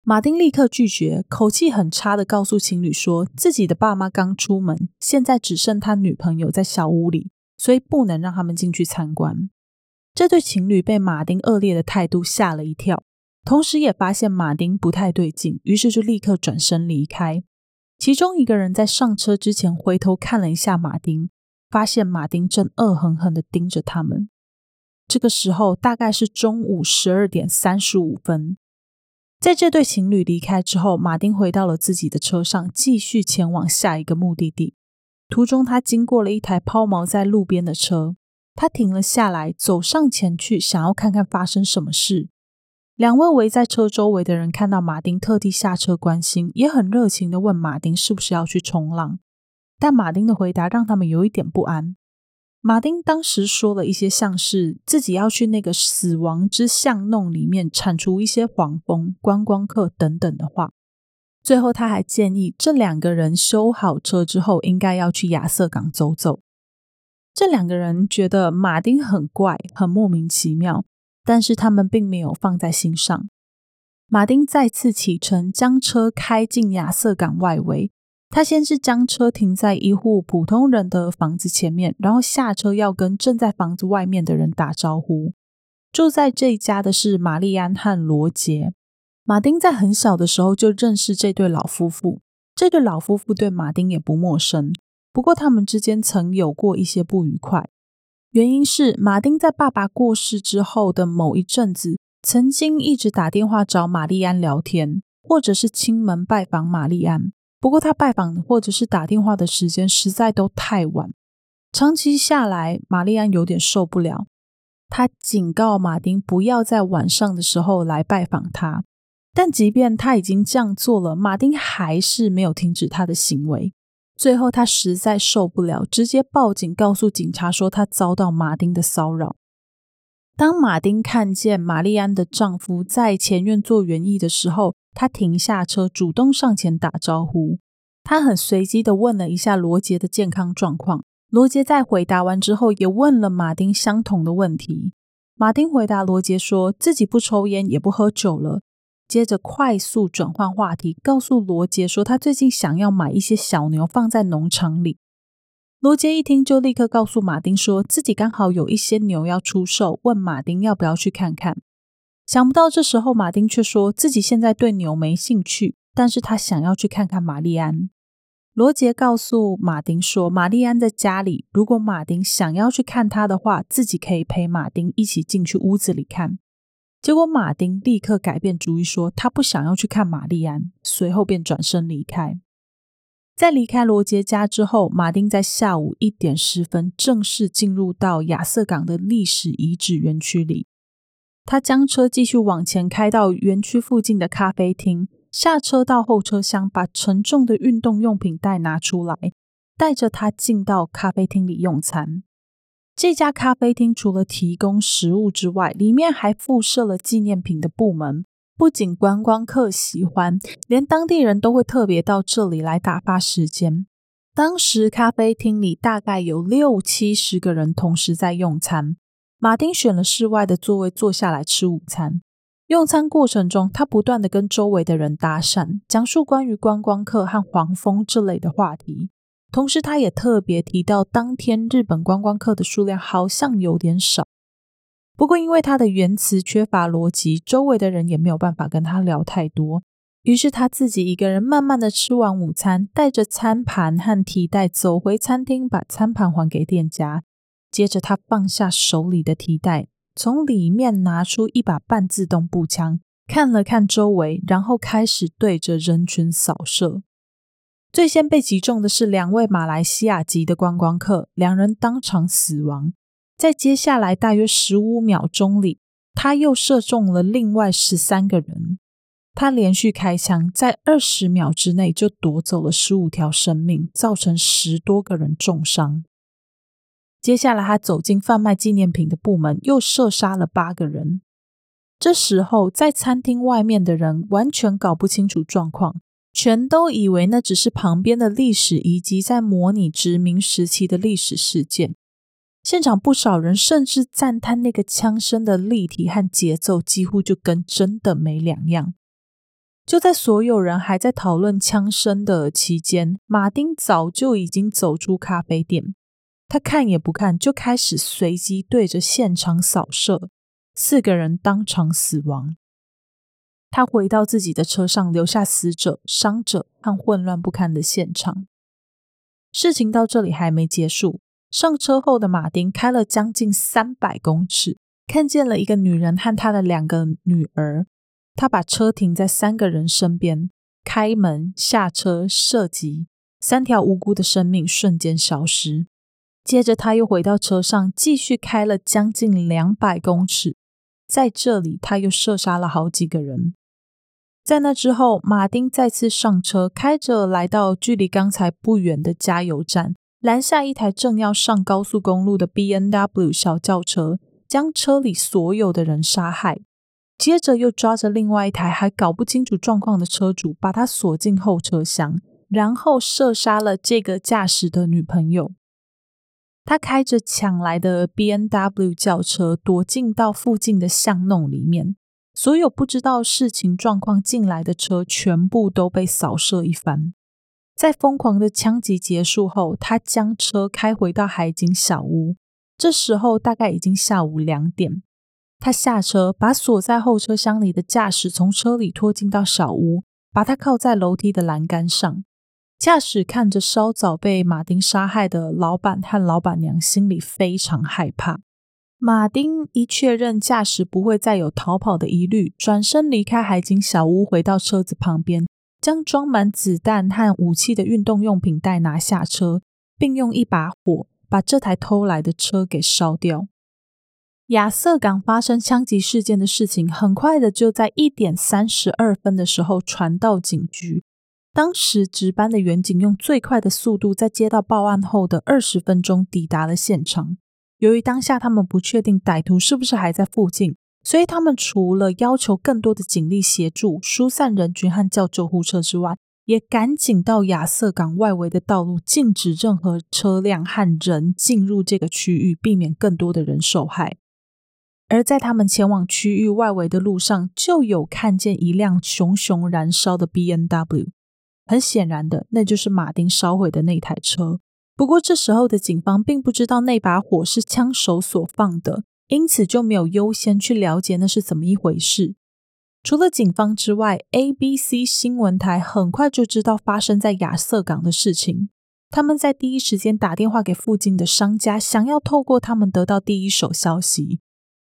马丁立刻拒绝，口气很差的告诉情侣说自己的爸妈刚出门，现在只剩他女朋友在小屋里，所以不能让他们进去参观。这对情侣被马丁恶劣的态度吓了一跳，同时也发现马丁不太对劲，于是就立刻转身离开。其中一个人在上车之前回头看了一下马丁。发现马丁正恶狠狠的盯着他们。这个时候大概是中午十二点三十五分。在这对情侣离开之后，马丁回到了自己的车上，继续前往下一个目的地。途中，他经过了一台抛锚在路边的车，他停了下来，走上前去，想要看看发生什么事。两位围在车周围的人看到马丁，特地下车关心，也很热情的问马丁是不是要去冲浪。但马丁的回答让他们有一点不安。马丁当时说了一些像是自己要去那个死亡之巷弄里面铲除一些黄蜂、观光客等等的话。最后，他还建议这两个人修好车之后，应该要去亚瑟港走走。这两个人觉得马丁很怪，很莫名其妙，但是他们并没有放在心上。马丁再次启程，将车开进亚瑟港外围。他先是将车停在一户普通人的房子前面，然后下车要跟正在房子外面的人打招呼。住在这一家的是玛丽安和罗杰。马丁在很小的时候就认识这对老夫妇，这对老夫妇对马丁也不陌生。不过他们之间曾有过一些不愉快。原因是马丁在爸爸过世之后的某一阵子，曾经一直打电话找玛丽安聊天，或者是亲门拜访玛丽安。不过他拜访或者是打电话的时间实在都太晚，长期下来，玛丽安有点受不了。他警告马丁不要在晚上的时候来拜访他，但即便他已经这样做了，马丁还是没有停止他的行为。最后，他实在受不了，直接报警，告诉警察说他遭到马丁的骚扰。当马丁看见玛丽安的丈夫在前院做园艺的时候，他停下车，主动上前打招呼。他很随机的问了一下罗杰的健康状况。罗杰在回答完之后，也问了马丁相同的问题。马丁回答罗杰说自己不抽烟，也不喝酒了。接着快速转换话题，告诉罗杰说他最近想要买一些小牛放在农场里。罗杰一听就立刻告诉马丁说自己刚好有一些牛要出售，问马丁要不要去看看。想不到这时候马丁却说自己现在对牛没兴趣，但是他想要去看看玛丽安。罗杰告诉马丁说玛丽安在家里，如果马丁想要去看他的话，自己可以陪马丁一起进去屋子里看。结果，马丁立刻改变主意，说他不想要去看玛丽安，随后便转身离开。在离开罗杰家之后，马丁在下午一点十分正式进入到亚瑟港的历史遗址园区里。他将车继续往前开到园区附近的咖啡厅，下车到后车厢，把沉重的运动用品袋拿出来，带着他进到咖啡厅里用餐。这家咖啡厅除了提供食物之外，里面还附设了纪念品的部门。不仅观光客喜欢，连当地人都会特别到这里来打发时间。当时咖啡厅里大概有六七十个人同时在用餐。马丁选了室外的座位坐下来吃午餐。用餐过程中，他不断的跟周围的人搭讪，讲述关于观光客和黄蜂这类的话题。同时，他也特别提到，当天日本观光客的数量好像有点少。不过，因为他的言辞缺乏逻辑，周围的人也没有办法跟他聊太多。于是，他自己一个人慢慢的吃完午餐，带着餐盘和提袋走回餐厅，把餐盘还给店家。接着，他放下手里的提袋，从里面拿出一把半自动步枪，看了看周围，然后开始对着人群扫射。最先被击中的是两位马来西亚籍的观光客，两人当场死亡。在接下来大约十五秒钟里，他又射中了另外十三个人。他连续开枪，在二十秒之内就夺走了十五条生命，造成十多个人重伤。接下来，他走进贩卖纪念品的部门，又射杀了八个人。这时候，在餐厅外面的人完全搞不清楚状况。全都以为那只是旁边的历史遗迹，在模拟殖民时期的历史事件。现场不少人甚至赞叹那个枪声的立体和节奏，几乎就跟真的没两样。就在所有人还在讨论枪声的期间，马丁早就已经走出咖啡店，他看也不看，就开始随机对着现场扫射，四个人当场死亡。他回到自己的车上，留下死者、伤者和混乱不堪的现场。事情到这里还没结束。上车后的马丁开了将近三百公尺，看见了一个女人和她的两个女儿。他把车停在三个人身边，开门下车射击，三条无辜的生命瞬间消失。接着他又回到车上，继续开了将近两百公尺，在这里他又射杀了好几个人。在那之后，马丁再次上车，开着来到距离刚才不远的加油站，拦下一台正要上高速公路的 B N W 小轿车，将车里所有的人杀害。接着又抓着另外一台还搞不清楚状况的车主，把他锁进后车厢，然后射杀了这个驾驶的女朋友。他开着抢来的 B N W 轿车，躲进到附近的巷弄里面。所有不知道事情状况进来的车，全部都被扫射一番。在疯狂的枪击结束后，他将车开回到海景小屋。这时候大概已经下午两点。他下车，把锁在后车厢里的驾驶从车里拖进到小屋，把他靠在楼梯的栏杆上。驾驶看着稍早被马丁杀害的老板和老板娘，心里非常害怕。马丁一确认驾驶不会再有逃跑的疑虑，转身离开海景小屋，回到车子旁边，将装满子弹和武器的运动用品袋拿下车，并用一把火把这台偷来的车给烧掉。亚瑟港发生枪击事件的事情，很快的就在一点三十二分的时候传到警局。当时值班的员警用最快的速度，在接到报案后的二十分钟抵达了现场。由于当下他们不确定歹徒是不是还在附近，所以他们除了要求更多的警力协助疏散人群和叫救护车之外，也赶紧到亚瑟港外围的道路禁止任何车辆和人进入这个区域，避免更多的人受害。而在他们前往区域外围的路上，就有看见一辆熊熊燃烧的 B N W。很显然的，那就是马丁烧毁的那台车。不过这时候的警方并不知道那把火是枪手所放的，因此就没有优先去了解那是怎么一回事。除了警方之外，ABC 新闻台很快就知道发生在亚瑟港的事情。他们在第一时间打电话给附近的商家，想要透过他们得到第一手消息。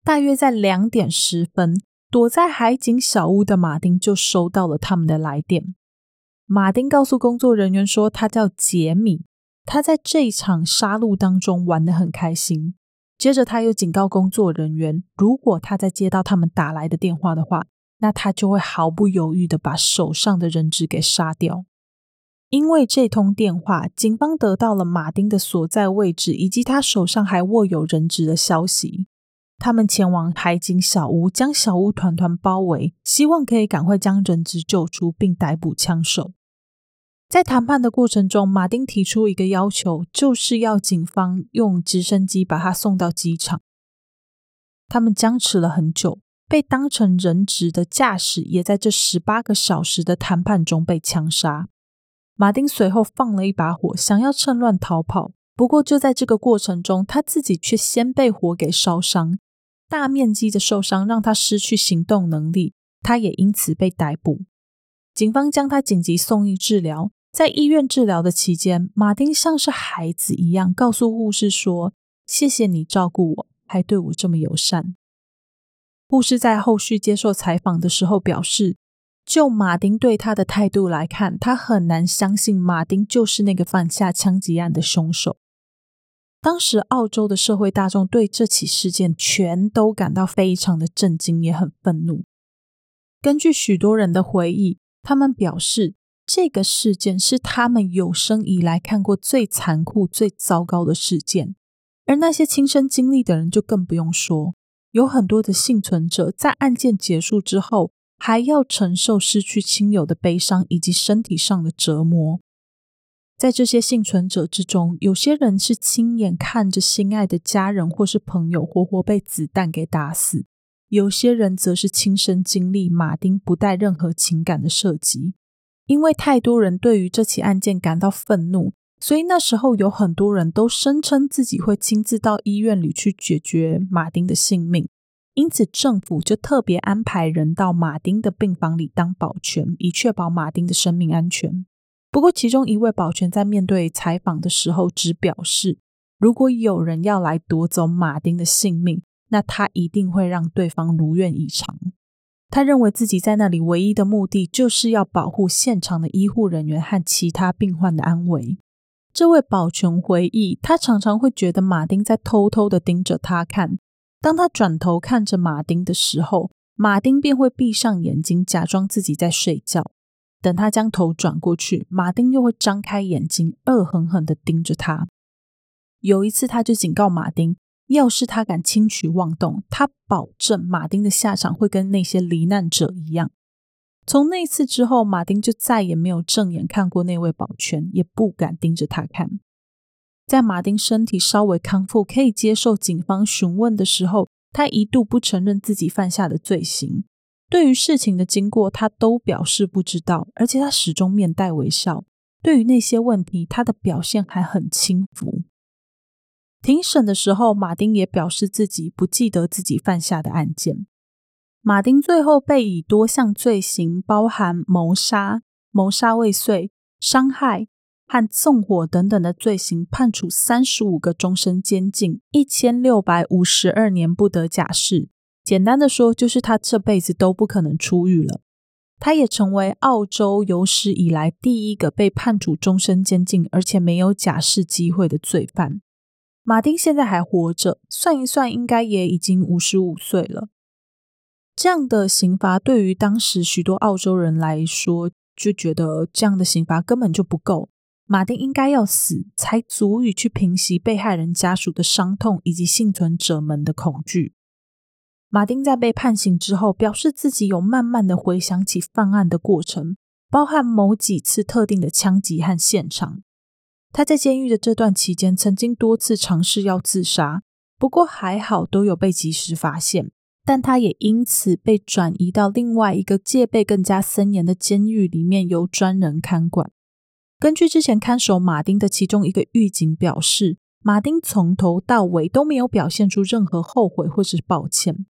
大约在两点十分，躲在海景小屋的马丁就收到了他们的来电。马丁告诉工作人员说，他叫杰米，他在这一场杀戮当中玩得很开心。接着，他又警告工作人员，如果他在接到他们打来的电话的话，那他就会毫不犹豫的把手上的人质给杀掉。因为这通电话，警方得到了马丁的所在位置以及他手上还握有人质的消息。他们前往海景小屋，将小屋团团包围，希望可以赶快将人质救出，并逮捕枪手。在谈判的过程中，马丁提出一个要求，就是要警方用直升机把他送到机场。他们僵持了很久，被当成人质的驾驶也在这十八个小时的谈判中被枪杀。马丁随后放了一把火，想要趁乱逃跑，不过就在这个过程中，他自己却先被火给烧伤，大面积的受伤让他失去行动能力，他也因此被逮捕。警方将他紧急送医治疗。在医院治疗的期间，马丁像是孩子一样告诉护士说：“谢谢你照顾我，还对我这么友善。”护士在后续接受采访的时候表示，就马丁对他的态度来看，他很难相信马丁就是那个犯下枪击案的凶手。当时，澳洲的社会大众对这起事件全都感到非常的震惊，也很愤怒。根据许多人的回忆，他们表示。这个事件是他们有生以来看过最残酷、最糟糕的事件，而那些亲身经历的人就更不用说。有很多的幸存者在案件结束之后，还要承受失去亲友的悲伤以及身体上的折磨。在这些幸存者之中，有些人是亲眼看着心爱的家人或是朋友活活被子弹给打死，有些人则是亲身经历马丁不带任何情感的射击。因为太多人对于这起案件感到愤怒，所以那时候有很多人都声称自己会亲自到医院里去解决马丁的性命。因此，政府就特别安排人到马丁的病房里当保全，以确保马丁的生命安全。不过，其中一位保全在面对采访的时候，只表示如果有人要来夺走马丁的性命，那他一定会让对方如愿以偿。他认为自己在那里唯一的目的就是要保护现场的医护人员和其他病患的安危。这位保全回忆，他常常会觉得马丁在偷偷的盯着他看。当他转头看着马丁的时候，马丁便会闭上眼睛，假装自己在睡觉。等他将头转过去，马丁又会张开眼睛，恶狠狠的盯着他。有一次，他就警告马丁。要是他敢轻举妄动，他保证马丁的下场会跟那些罹难者一样。从那次之后，马丁就再也没有正眼看过那位保全，也不敢盯着他看。在马丁身体稍微康复、可以接受警方询问的时候，他一度不承认自己犯下的罪行。对于事情的经过，他都表示不知道，而且他始终面带微笑。对于那些问题，他的表现还很轻浮。庭审的时候，马丁也表示自己不记得自己犯下的案件。马丁最后被以多项罪行，包含谋杀、谋杀未遂、伤害、和纵火等等的罪行，判处三十五个终身监禁，一千六百五十二年不得假释。简单的说，就是他这辈子都不可能出狱了。他也成为澳洲有史以来第一个被判处终身监禁，而且没有假释机会的罪犯。马丁现在还活着，算一算，应该也已经五十五岁了。这样的刑罚对于当时许多澳洲人来说，就觉得这样的刑罚根本就不够。马丁应该要死，才足以去平息被害人家属的伤痛以及幸存者们的恐惧。马丁在被判刑之后，表示自己有慢慢的回想起犯案的过程，包含某几次特定的枪击和现场。他在监狱的这段期间，曾经多次尝试要自杀，不过还好都有被及时发现。但他也因此被转移到另外一个戒备更加森严的监狱里面，由专人看管。根据之前看守马丁的其中一个狱警表示，马丁从头到尾都没有表现出任何后悔或是抱歉。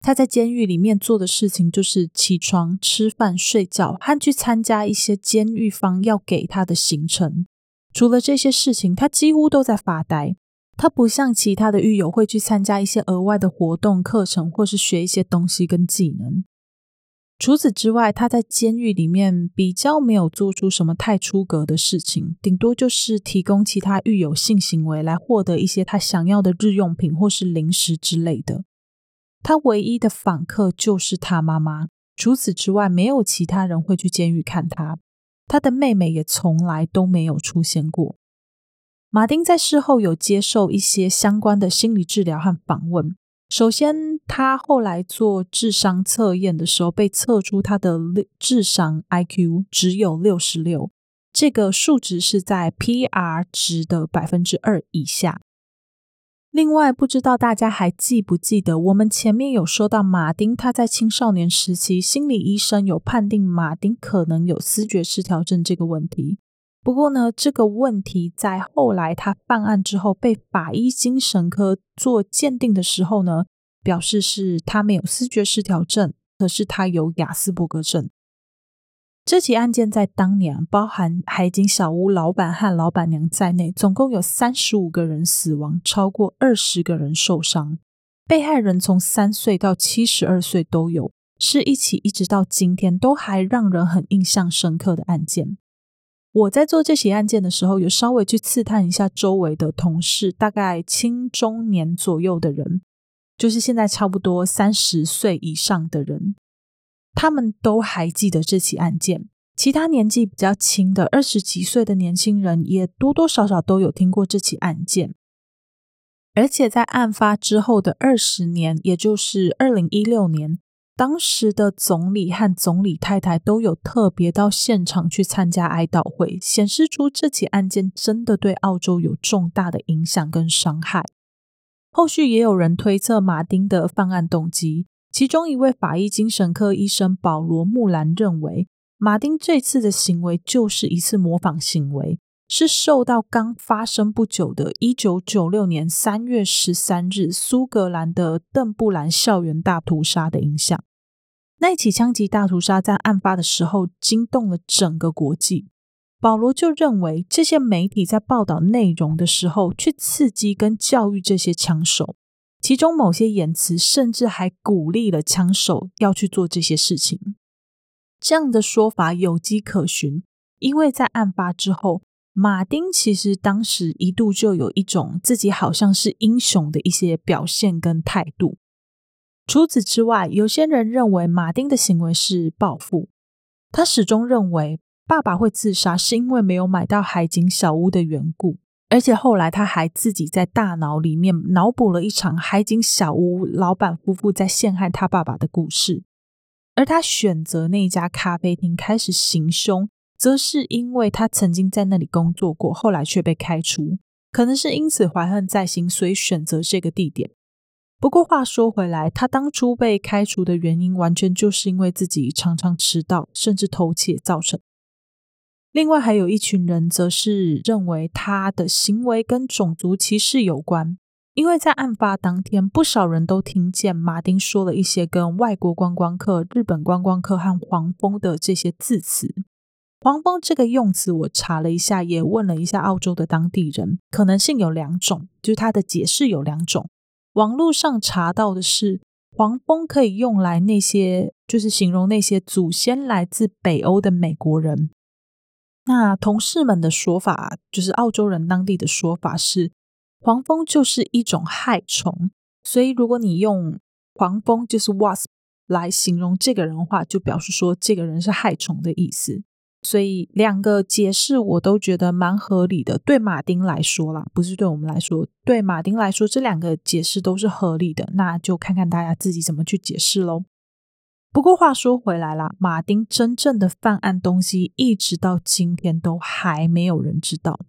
他在监狱里面做的事情就是起床、吃饭、睡觉，和去参加一些监狱方要给他的行程。除了这些事情，他几乎都在发呆。他不像其他的狱友会去参加一些额外的活动、课程，或是学一些东西跟技能。除此之外，他在监狱里面比较没有做出什么太出格的事情，顶多就是提供其他狱友性行为来获得一些他想要的日用品或是零食之类的。他唯一的访客就是他妈妈，除此之外，没有其他人会去监狱看他。他的妹妹也从来都没有出现过。马丁在事后有接受一些相关的心理治疗和访问。首先，他后来做智商测验的时候，被测出他的智商 IQ 只有六十六，这个数值是在 PR 值的百分之二以下。另外，不知道大家还记不记得，我们前面有说到，马丁他在青少年时期，心理医生有判定马丁可能有思觉失调症这个问题。不过呢，这个问题在后来他犯案之后被法医精神科做鉴定的时候呢，表示是他没有思觉失调症，可是他有雅斯伯格症。这起案件在当年，包含海景小屋老板和老板娘在内，总共有三十五个人死亡，超过二十个人受伤。被害人从三岁到七十二岁都有，是一起一直到今天都还让人很印象深刻的案件。我在做这起案件的时候，有稍微去刺探一下周围的同事，大概青中年左右的人，就是现在差不多三十岁以上的人，他们都还记得这起案件。其他年纪比较轻的二十几岁的年轻人，也多多少少都有听过这起案件。而且在案发之后的二十年，也就是二零一六年。当时的总理和总理太太都有特别到现场去参加哀悼会，显示出这起案件真的对澳洲有重大的影响跟伤害。后续也有人推测马丁的犯案动机，其中一位法医精神科医生保罗·木兰认为，马丁这次的行为就是一次模仿行为，是受到刚发生不久的1996年3月13日苏格兰的邓布兰校园大屠杀的影响。那起枪击大屠杀在案发的时候惊动了整个国际。保罗就认为，这些媒体在报道内容的时候，去刺激跟教育这些枪手，其中某些言辞甚至还鼓励了枪手要去做这些事情。这样的说法有迹可循，因为在案发之后，马丁其实当时一度就有一种自己好像是英雄的一些表现跟态度。除此之外，有些人认为马丁的行为是报复。他始终认为爸爸会自杀是因为没有买到海景小屋的缘故，而且后来他还自己在大脑里面脑补了一场海景小屋老板夫妇在陷害他爸爸的故事。而他选择那家咖啡厅开始行凶，则是因为他曾经在那里工作过，后来却被开除，可能是因此怀恨在心，所以选择这个地点。不过话说回来，他当初被开除的原因，完全就是因为自己常常迟到，甚至偷窃造成。另外，还有一群人则是认为他的行为跟种族歧视有关，因为在案发当天，不少人都听见马丁说了一些跟外国观光客、日本观光客和黄蜂的这些字词。黄蜂这个用词，我查了一下，也问了一下澳洲的当地人，可能性有两种，就是它的解释有两种。网络上查到的是，黄蜂可以用来那些，就是形容那些祖先来自北欧的美国人。那同事们的说法，就是澳洲人当地的说法是，黄蜂就是一种害虫，所以如果你用黄蜂就是 wasp 来形容这个人的话，就表示说这个人是害虫的意思。所以两个解释我都觉得蛮合理的。对马丁来说啦，不是对我们来说，对马丁来说，这两个解释都是合理的。那就看看大家自己怎么去解释喽。不过话说回来啦，马丁真正的犯案东西，一直到今天都还没有人知道。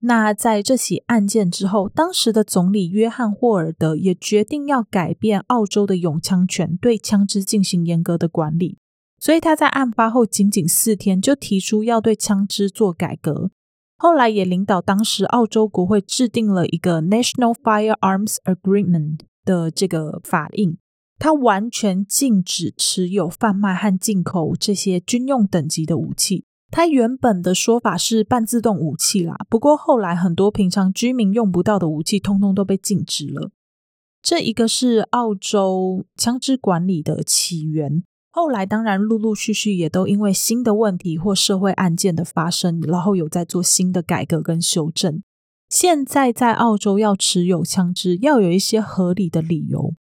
那在这起案件之后，当时的总理约翰霍尔德也决定要改变澳洲的永枪权，对枪支进行严格的管理。所以他在案发后仅仅四天就提出要对枪支做改革，后来也领导当时澳洲国会制定了一个 National Firearms Agreement 的这个法令，他完全禁止持有、贩卖和进口这些军用等级的武器。他原本的说法是半自动武器啦，不过后来很多平常居民用不到的武器，通通都被禁止了。这一个是澳洲枪支管理的起源。后来当然陆陆续续也都因为新的问题或社会案件的发生，然后有在做新的改革跟修正。现在在澳洲要持有枪支，要有一些合理的理由。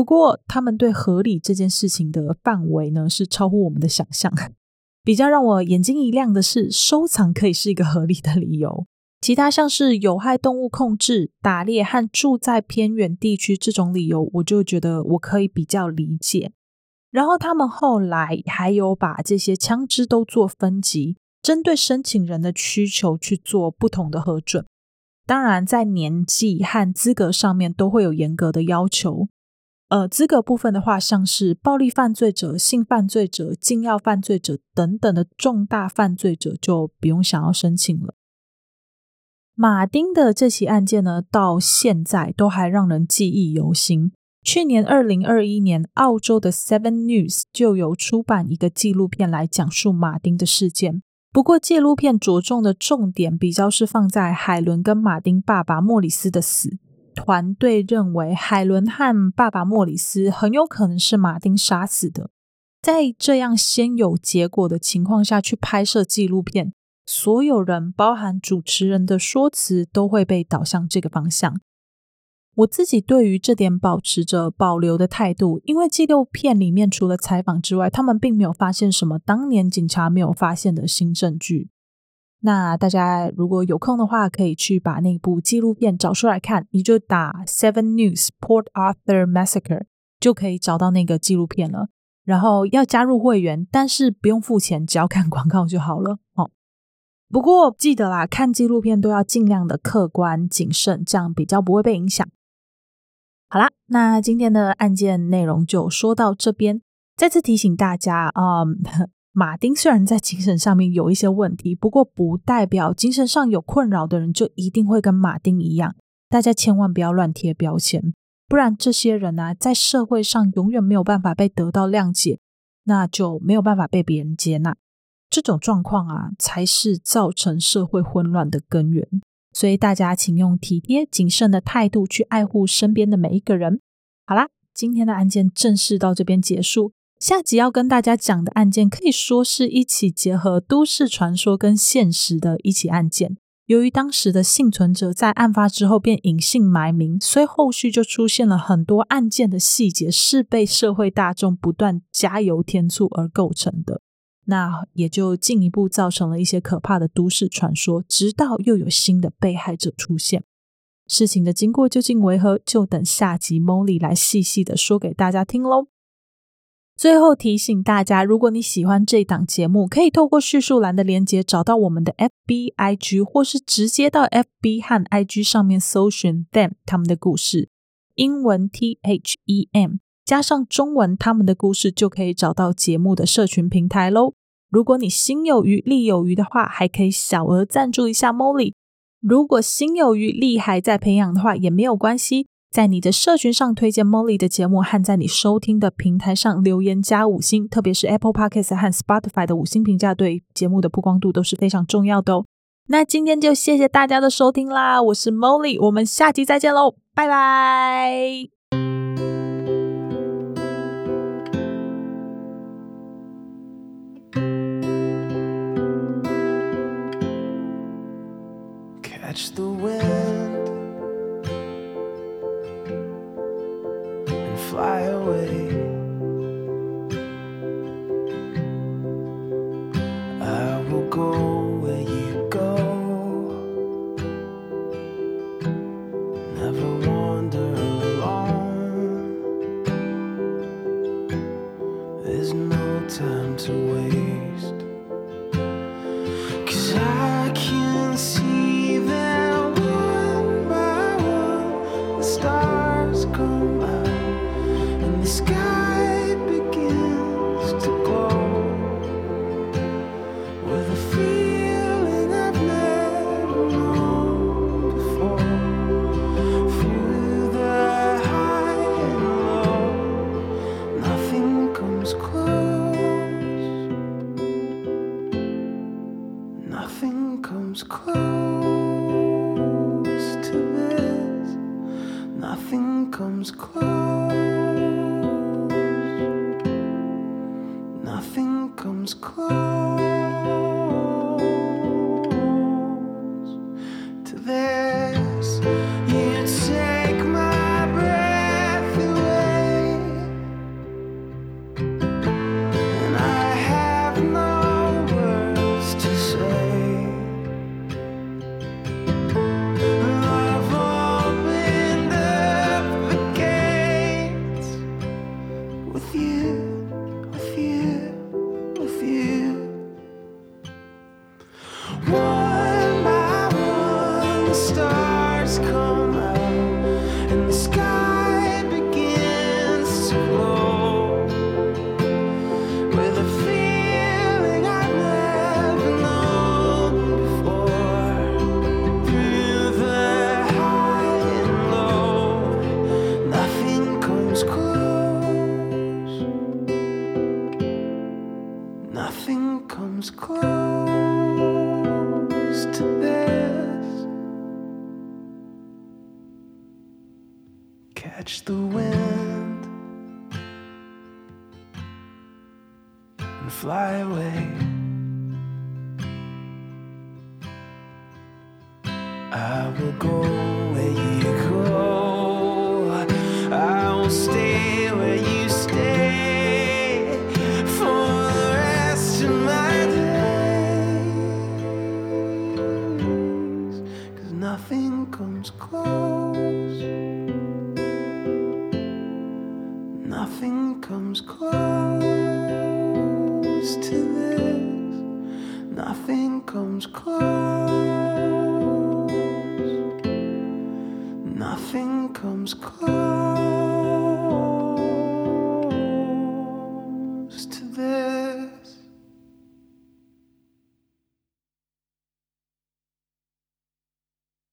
不过他们对合理这件事情的范围呢，是超乎我们的想象。比较让我眼睛一亮的是，收藏可以是一个合理的理由。其他像是有害动物控制、打猎和住在偏远地区这种理由，我就觉得我可以比较理解。然后他们后来还有把这些枪支都做分级，针对申请人的需求去做不同的核准。当然，在年纪和资格上面都会有严格的要求。呃，资格部分的话，像是暴力犯罪者、性犯罪者、禁药犯罪者等等的重大犯罪者，就不用想要申请了。马丁的这起案件呢，到现在都还让人记忆犹新。去年二零二一年，澳洲的 Seven News 就有出版一个纪录片来讲述马丁的事件。不过，纪录片着重的重点比较是放在海伦跟马丁爸爸莫里斯的死。团队认为，海伦和爸爸莫里斯很有可能是马丁杀死的。在这样先有结果的情况下去拍摄纪录片，所有人，包含主持人的说辞，都会被导向这个方向。我自己对于这点保持着保留的态度，因为纪录片里面除了采访之外，他们并没有发现什么当年警察没有发现的新证据。那大家如果有空的话，可以去把那部纪录片找出来看，你就打 Seven News Port Arthur Massacre 就可以找到那个纪录片了。然后要加入会员，但是不用付钱，只要看广告就好了哦。不过记得啦，看纪录片都要尽量的客观谨慎，这样比较不会被影响。好啦，那今天的案件内容就说到这边。再次提醒大家啊，马丁虽然在精神上面有一些问题，不过不代表精神上有困扰的人就一定会跟马丁一样。大家千万不要乱贴标签，不然这些人呢，在社会上永远没有办法被得到谅解，那就没有办法被别人接纳。这种状况啊，才是造成社会混乱的根源。所以大家请用体贴谨慎的态度去爱护身边的每一个人。好啦，今天的案件正式到这边结束。下集要跟大家讲的案件，可以说是一起结合都市传说跟现实的一起案件。由于当时的幸存者在案发之后便隐姓埋名，所以后续就出现了很多案件的细节是被社会大众不断加油添醋而构成的。那也就进一步造成了一些可怕的都市传说，直到又有新的被害者出现。事情的经过究竟为何，就等下集 Molly 来细细的说给大家听喽。最后提醒大家，如果你喜欢这档节目，可以透过叙述栏的连接找到我们的 FB、IG，或是直接到 FB 和 IG 上面搜寻 them 他们的故事，英文 T H E M 加上中文他们的故事，就可以找到节目的社群平台喽。如果你心有余力有余的话，还可以小额赞助一下 Molly。如果心有余力还在培养的话，也没有关系。在你的社群上推荐 Molly 的节目，和在你收听的平台上留言加五星，特别是 Apple Podcast 和 Spotify 的五星评价，对节目的曝光度都是非常重要的哦。那今天就谢谢大家的收听啦，我是 Molly，我们下期再见喽，拜拜。Catch the